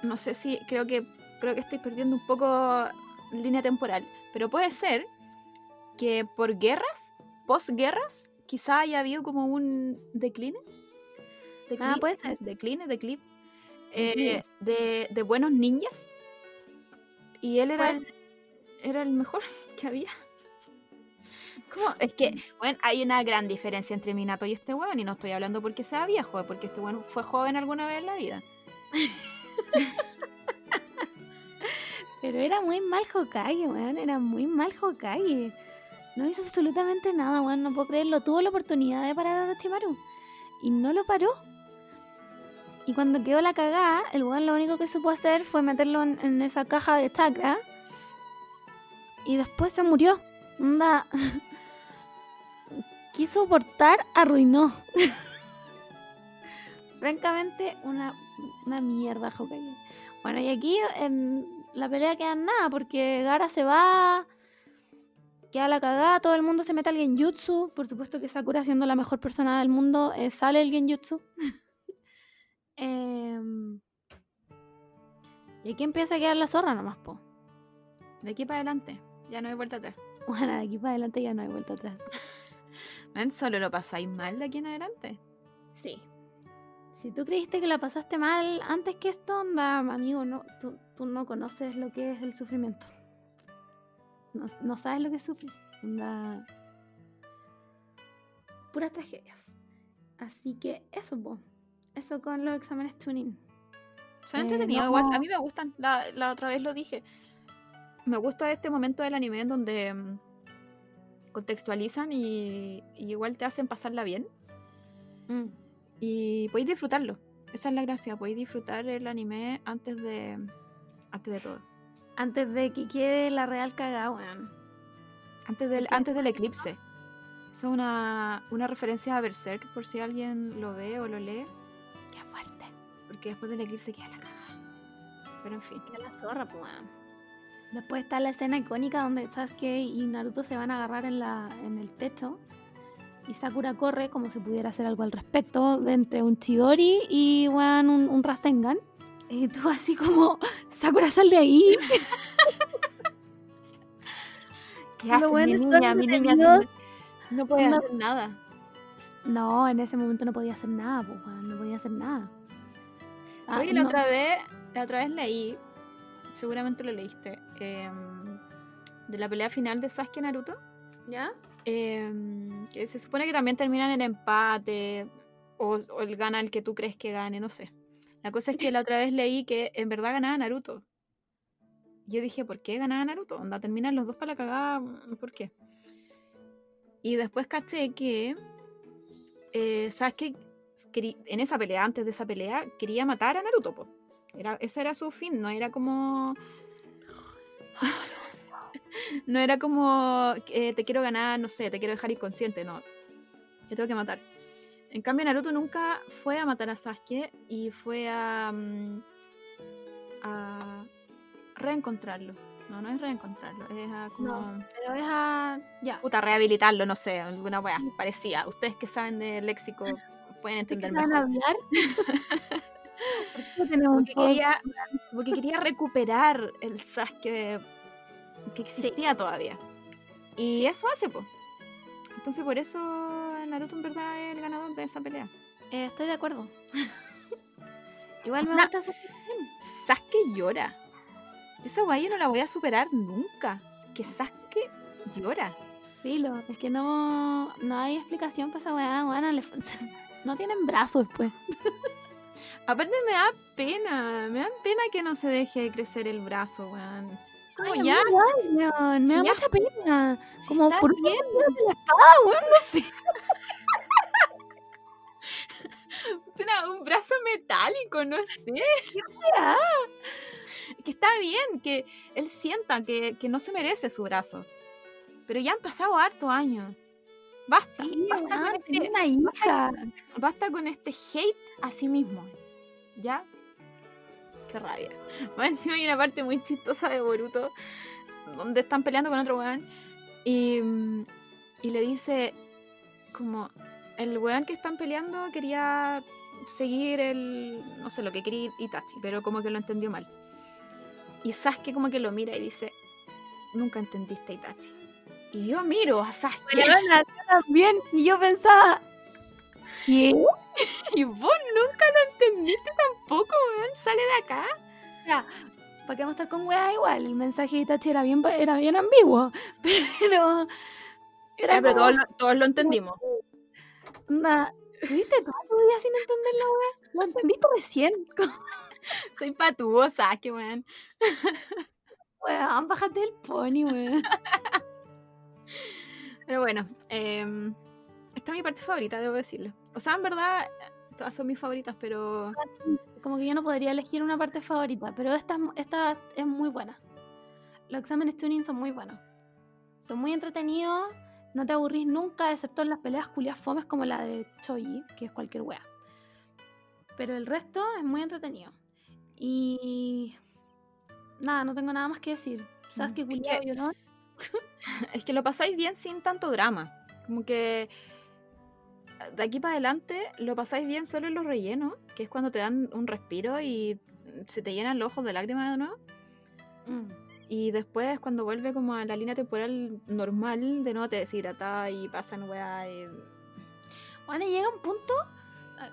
no sé si, creo que, creo que estoy perdiendo un poco línea temporal, pero puede ser que por guerras, posguerras, quizá haya habido como un decline. Ah, puede ser. Decline. Declive. eh, de, de buenos ninjas. Y él era, Puede era el mejor que había. ¿Cómo? Es que, bueno, hay una gran diferencia entre Minato y este weón, y no estoy hablando porque sea viejo, porque este weón fue joven alguna vez en la vida. Pero era muy mal Hokage, weón. Era muy mal Hokage. No hizo absolutamente nada, weón. No puedo creerlo. Tuvo la oportunidad de parar a Orochimaru. Y no lo paró. Y cuando quedó la cagada, el weón lo único que supo hacer fue meterlo en, esa caja de chakra. Y después se murió. Onda. Quiso portar, arruinó. Francamente, una, una mierda Hokage. Bueno, y aquí en la pelea queda en nada, porque Gara se va, queda la cagada, todo el mundo se mete al genjutsu. Por supuesto que Sakura, siendo la mejor persona del mundo, eh, sale el genjutsu. Em, y aquí empieza a quedar la zorra nomás, po. De aquí para adelante, ya no hay vuelta atrás. Bueno, de aquí para adelante ya no hay vuelta atrás. Solo lo pasáis mal de aquí en adelante. Sí. Si tú creíste que la pasaste mal antes que esto, onda, amigo, no, tú, tú no conoces lo que es el sufrimiento. No, no sabes lo que es sufrir. Onda. Puras tragedias. Así que eso, po. Eso con los exámenes tuning. Son Eh, entretenidos, no- igual. A mí me gustan. La, la otra vez lo dije. Me gusta este momento del anime en donde mm, contextualizan y, y igual te hacen pasarla bien. Mm. Y podéis disfrutarlo. Esa es la gracia. Podéis disfrutar el anime antes de. Antes de todo. Antes de que quede la real cagada, weón. Antes del, antes del eclipse. Es una, una referencia a Berserk, por si alguien lo ve o lo lee. Qué fuerte. Porque después del eclipse queda la cagada. Pero en fin. Que la zorra, pues, weón. Después está la escena icónica donde Sasuke y Naruto se van a agarrar en, la, en el techo. Y Sakura corre como si pudiera hacer algo al respecto de entre un Chidori y weón, un, un Rasengan. Y tú así como, Sakura sal de ahí. ¿Qué Los hace mi niña? Mi niña no, si no puede No. hacer nada. No, en ese momento no podía hacer nada, pues, no podía hacer nada. Ah, Oye, la no- otra vez, la otra vez leí, seguramente lo leíste, em, de la pelea final de Sasuke y Naruto. ¿Ya? Em, que se supone que también terminan en empate. O, el gana el que tú crees que gane, no sé. La cosa es que la otra vez leí que en verdad ganaba Naruto. Yo dije, ¿por qué ganaba Naruto? Onda, terminan los dos para la cagada, mm, ¿por qué? Y después caché que eh, Sasuke en esa pelea, antes de esa pelea, quería matar a Naruto. Era, ese era su fin, no era como... no era como eh, te quiero ganar, no sé, te quiero dejar inconsciente, no. Te tengo que matar. En cambio, Naruto nunca fue a matar a Sasuke y fue a, mm, a reencontrarlo. No, no es reencontrarlo, es a como... No. Pero es a. Ya. Puta, rehabilitarlo, no sé, alguna wea parecía. Ustedes que saben de léxico pueden ¿Ustedes que entender mejor. hablar? ¿Por qué tenemos un Porque quería, porque quería recuperar el Sasuke que existía todavía. Y eso hace, pues. Entonces por eso Naruto en verdad es el ganador de esa pelea. Eh, estoy de acuerdo. Igual me No. gusta hacer Sasuke llora. Yo esa yo no la voy a superar nunca. Que Sasuke llora. filo. Es que no, no hay explicación para esa weá. le- no tienen brazos después. Aparte me da pena. Me da pena que no se deje crecer el brazo, weón. Como Ay, ya, me da ya- mucha pena. si Como por de la espada, weón, no sé. Una- un brazo metálico, no sé. weá? Que está bien, que él sienta que, que no se merece su brazo. Pero ya han pasado hartos años. Basta, Sí, basta, weón, con este, una hija. basta con este hate a sí mismo. ¿Ya? Qué rabia. Más encima hay una parte muy chistosa de Boruto donde están peleando con otro weón y, y le dice como el weón que están peleando quería seguir el no sé lo que quería Itachi, pero como que lo entendió mal. Y Sasuke como que lo mira y dice, "Nunca entendiste Itachi." Y yo miro a Sasuke también. Y yo pensaba, ¿qué? y vos nunca lo entendiste tampoco, weón, sale de acá. ¿Para qué vamos a estar con weá igual? El mensaje de Itachi era bien, era bien ambiguo. Pero. Era Ya, pero como, todos, lo- todos lo entendimos. onda, ¿Tuviste toda tu vida sin entender la weá? Lo entendiste recién. Soy patuosa, qué weón. Weón, bájate el pony, weón. Pero bueno, em, esta es mi parte favorita, debo decirlo. O sea, en verdad, todas son mis favoritas, pero Como que yo no podría elegir una parte favorita, pero esta, esta es muy buena. Los exámenes tuning son muy buenos. Son muy entretenidos, no te aburrís nunca, excepto en las peleas culias fomes como la de Choji, que es cualquier wea. Pero el resto es muy entretenido. Y. Nada, no tengo nada más que decir. ¿Sabes Mm, qué culiao que- llorón? es que lo pasáis bien sin tanto drama. Como que de aquí para adelante lo pasáis bien solo en los rellenos, que es cuando te dan un respiro y se te llenan los ojos de lágrimas de nuevo. Mm. Y después, cuando vuelve como a la línea temporal normal, de nuevo te deshidrata y pasan weá. Y... Bueno, llega un punto.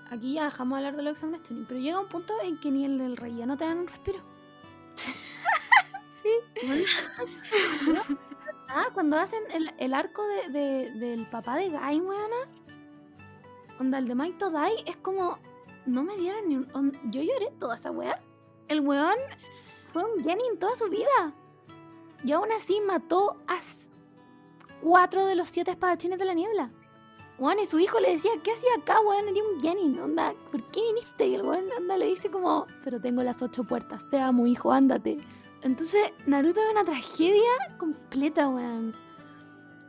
Aquí ya dejamos de hablar de los exámenes tuning, pero llega un punto en que ni en el relleno te dan un respiro. Sí. Bueno, no, ah, cuando hacen el, el arco de, de- del papá de Guy, weona. Onda, el de Maito Dai es como. No me dieron ni un. yo lloré toda esa weá. El weón fue un Genin toda su vida. Y aún así mató a cuatro de los siete espadachines de la niebla. Weón, y su hijo le decía, ¿qué hacía acá, weón? Era un Genin, onda, ¿por qué viniste? Y el weón, onda, le dice como, pero tengo las ocho puertas, te amo, hijo, ándate. Entonces, Naruto es una tragedia completa, weón.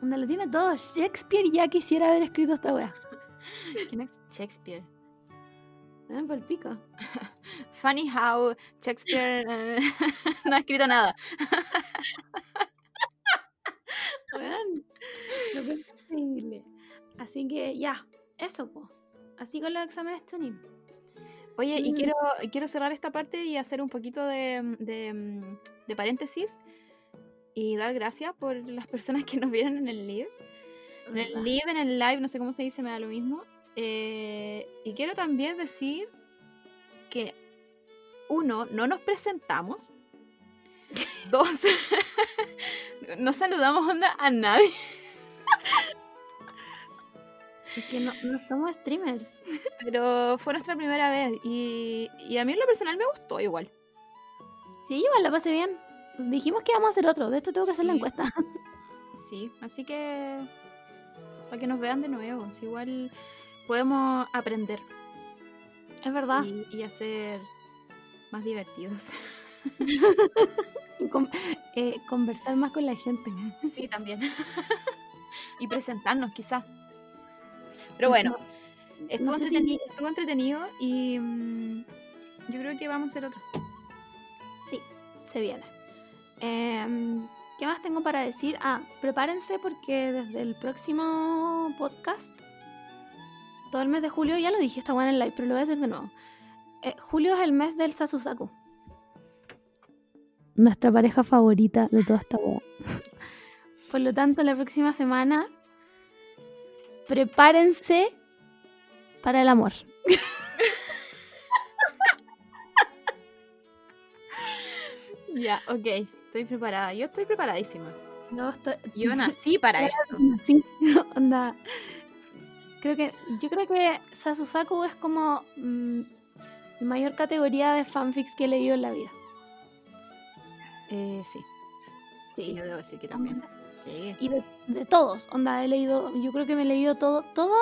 Onda, lo tiene todo. Shakespeare ya quisiera haber escrito esta weá. ¿Quién es Shakespeare? ¿Eh? Por el pico. Funny how Shakespeare eh, no ha escrito nada. Es increíble. Así que ya, eso, po. Así con los exámenes tuning. Oye, y Mm. quiero, quiero cerrar esta parte y hacer un poquito de, de, de paréntesis y dar gracias por las personas que nos vieron en el live. En el live, en el live, no sé cómo se dice, me da lo mismo. Eh, y quiero también decir que, uno, no nos presentamos. Dos, no saludamos onda a nadie. Es que no, no somos streamers. Pero fue nuestra primera vez y, y a mí en lo personal me gustó igual. Sí, igual la pasé bien. Dijimos que íbamos a hacer otro. De esto tengo que hacer la encuesta. Sí, así que para que nos vean de nuevo, si igual podemos aprender Es verdad. y, y hacer más divertidos. Y con- eh, conversar más con la gente. Sí, también. y presentarnos quizás. Pero bueno, No estuvo, sé si- entreteni- estuvo entretenido y mm, yo creo que vamos a hacer otro. Sí, se viene. Em, ¿Qué más tengo para decir? Ah, prepárense porque desde el próximo podcast, todo el mes de julio, ya lo dije esta buena en live, pero lo voy a hacer de nuevo. Eh, julio es el mes del Sasusaku. Nuestra pareja favorita de toda esta wea. Por lo tanto, la próxima semana, prepárense para el amor. Ya, ok, estoy preparada. Yo estoy preparadísima. Yo estoy, Yo nací para esto. Sí, onda. Creo que, yo creo que Sasusaku es como mm, mi mayor categoría de fanfics que he leído en la vida. Eh, sí, sí, yo debo decir que también. Sí. Y de, de todos, onda, he leído, yo creo que me he leído todo, todo,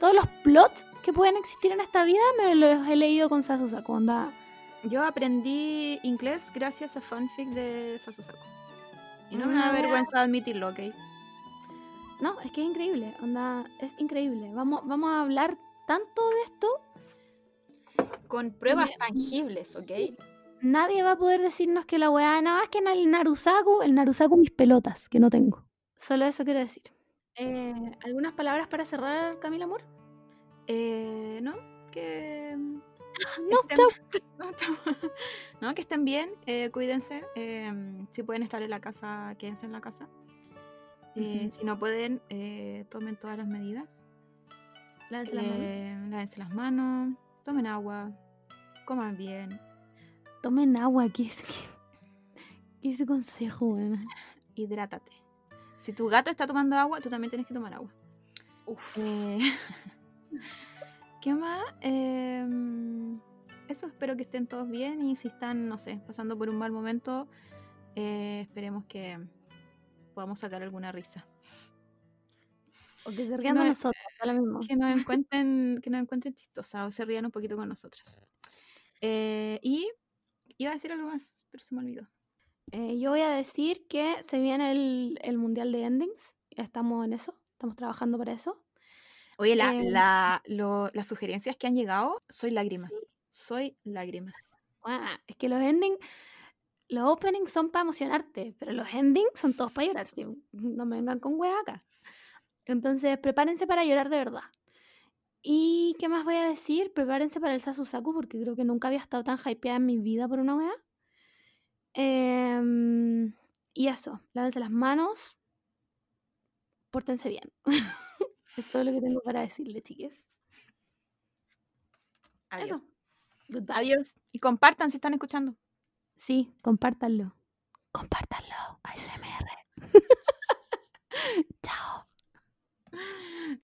todos los plots que pueden existir en esta vida, me los he leído con Sasusaku, onda. Yo aprendí inglés gracias a fanfic de Sasusaku. Y no me da wea- vergüenza admitirlo, ¿ok? No, es que es increíble, onda, es increíble. Vamos, vamos a hablar tanto de esto Con pruebas tangibles, ¿ok? Nadie va a poder decirnos que la weá, no, es que en el Narusaku, el Narusaku mis pelotas, que no tengo. Solo eso quiero decir. Eh, ¿Algunas palabras para cerrar, Camila Amor? Eh, ¿No? Que... No, estén-. No, chau. No, que estén bien, eh, cuídense. eh, si pueden estar en la casa, quédense en la casa. Eh. Si no pueden, eh, tomen todas las medidas. Lávense las manos. Lávense las manos, tomen agua, coman bien, Tomen agua, ¿qué es, qué, qué es ese consejo, weón? hidrátate. Si tu gato está tomando agua, tú también tienes que tomar agua. Uf. Eh, ¿Qué más? Em, eso, espero que estén todos bien y si están, no sé, pasando por un mal momento, eh, esperemos que podamos sacar alguna risa. O que se rían de no- nosotros, da lo mismo. Que nos encuentren, que nos encuentren chistosas o se rían un poquito con nosotros. Eh, y iba a decir algo más, pero se me olvidó. Eh, yo voy a decir que se viene el, el Mundial de Endings. Estamos en eso, estamos trabajando para eso. Oye, la, Eh, la- lo- las sugerencias que han llegado, soy lágrimas. Soy lágrimas. Guau, es que los endings, los openings son para emocionarte, pero los endings son todos para llorar. sí, No me vengan con hueá acá. Entonces, prepárense para llorar de verdad. ¿Y qué más voy a decir? Prepárense para el Sasusaku, porque creo que nunca había estado tan hypeada en mi vida por una weá. Em, y eso, lávense las manos, pórtense bien. es todo lo que tengo para decirle, chiques. Adiós. Eso. Goodbye. Adiós. Y compartan si están escuchando. Sí, compártanlo. Compártanlo. ASMR. Chao.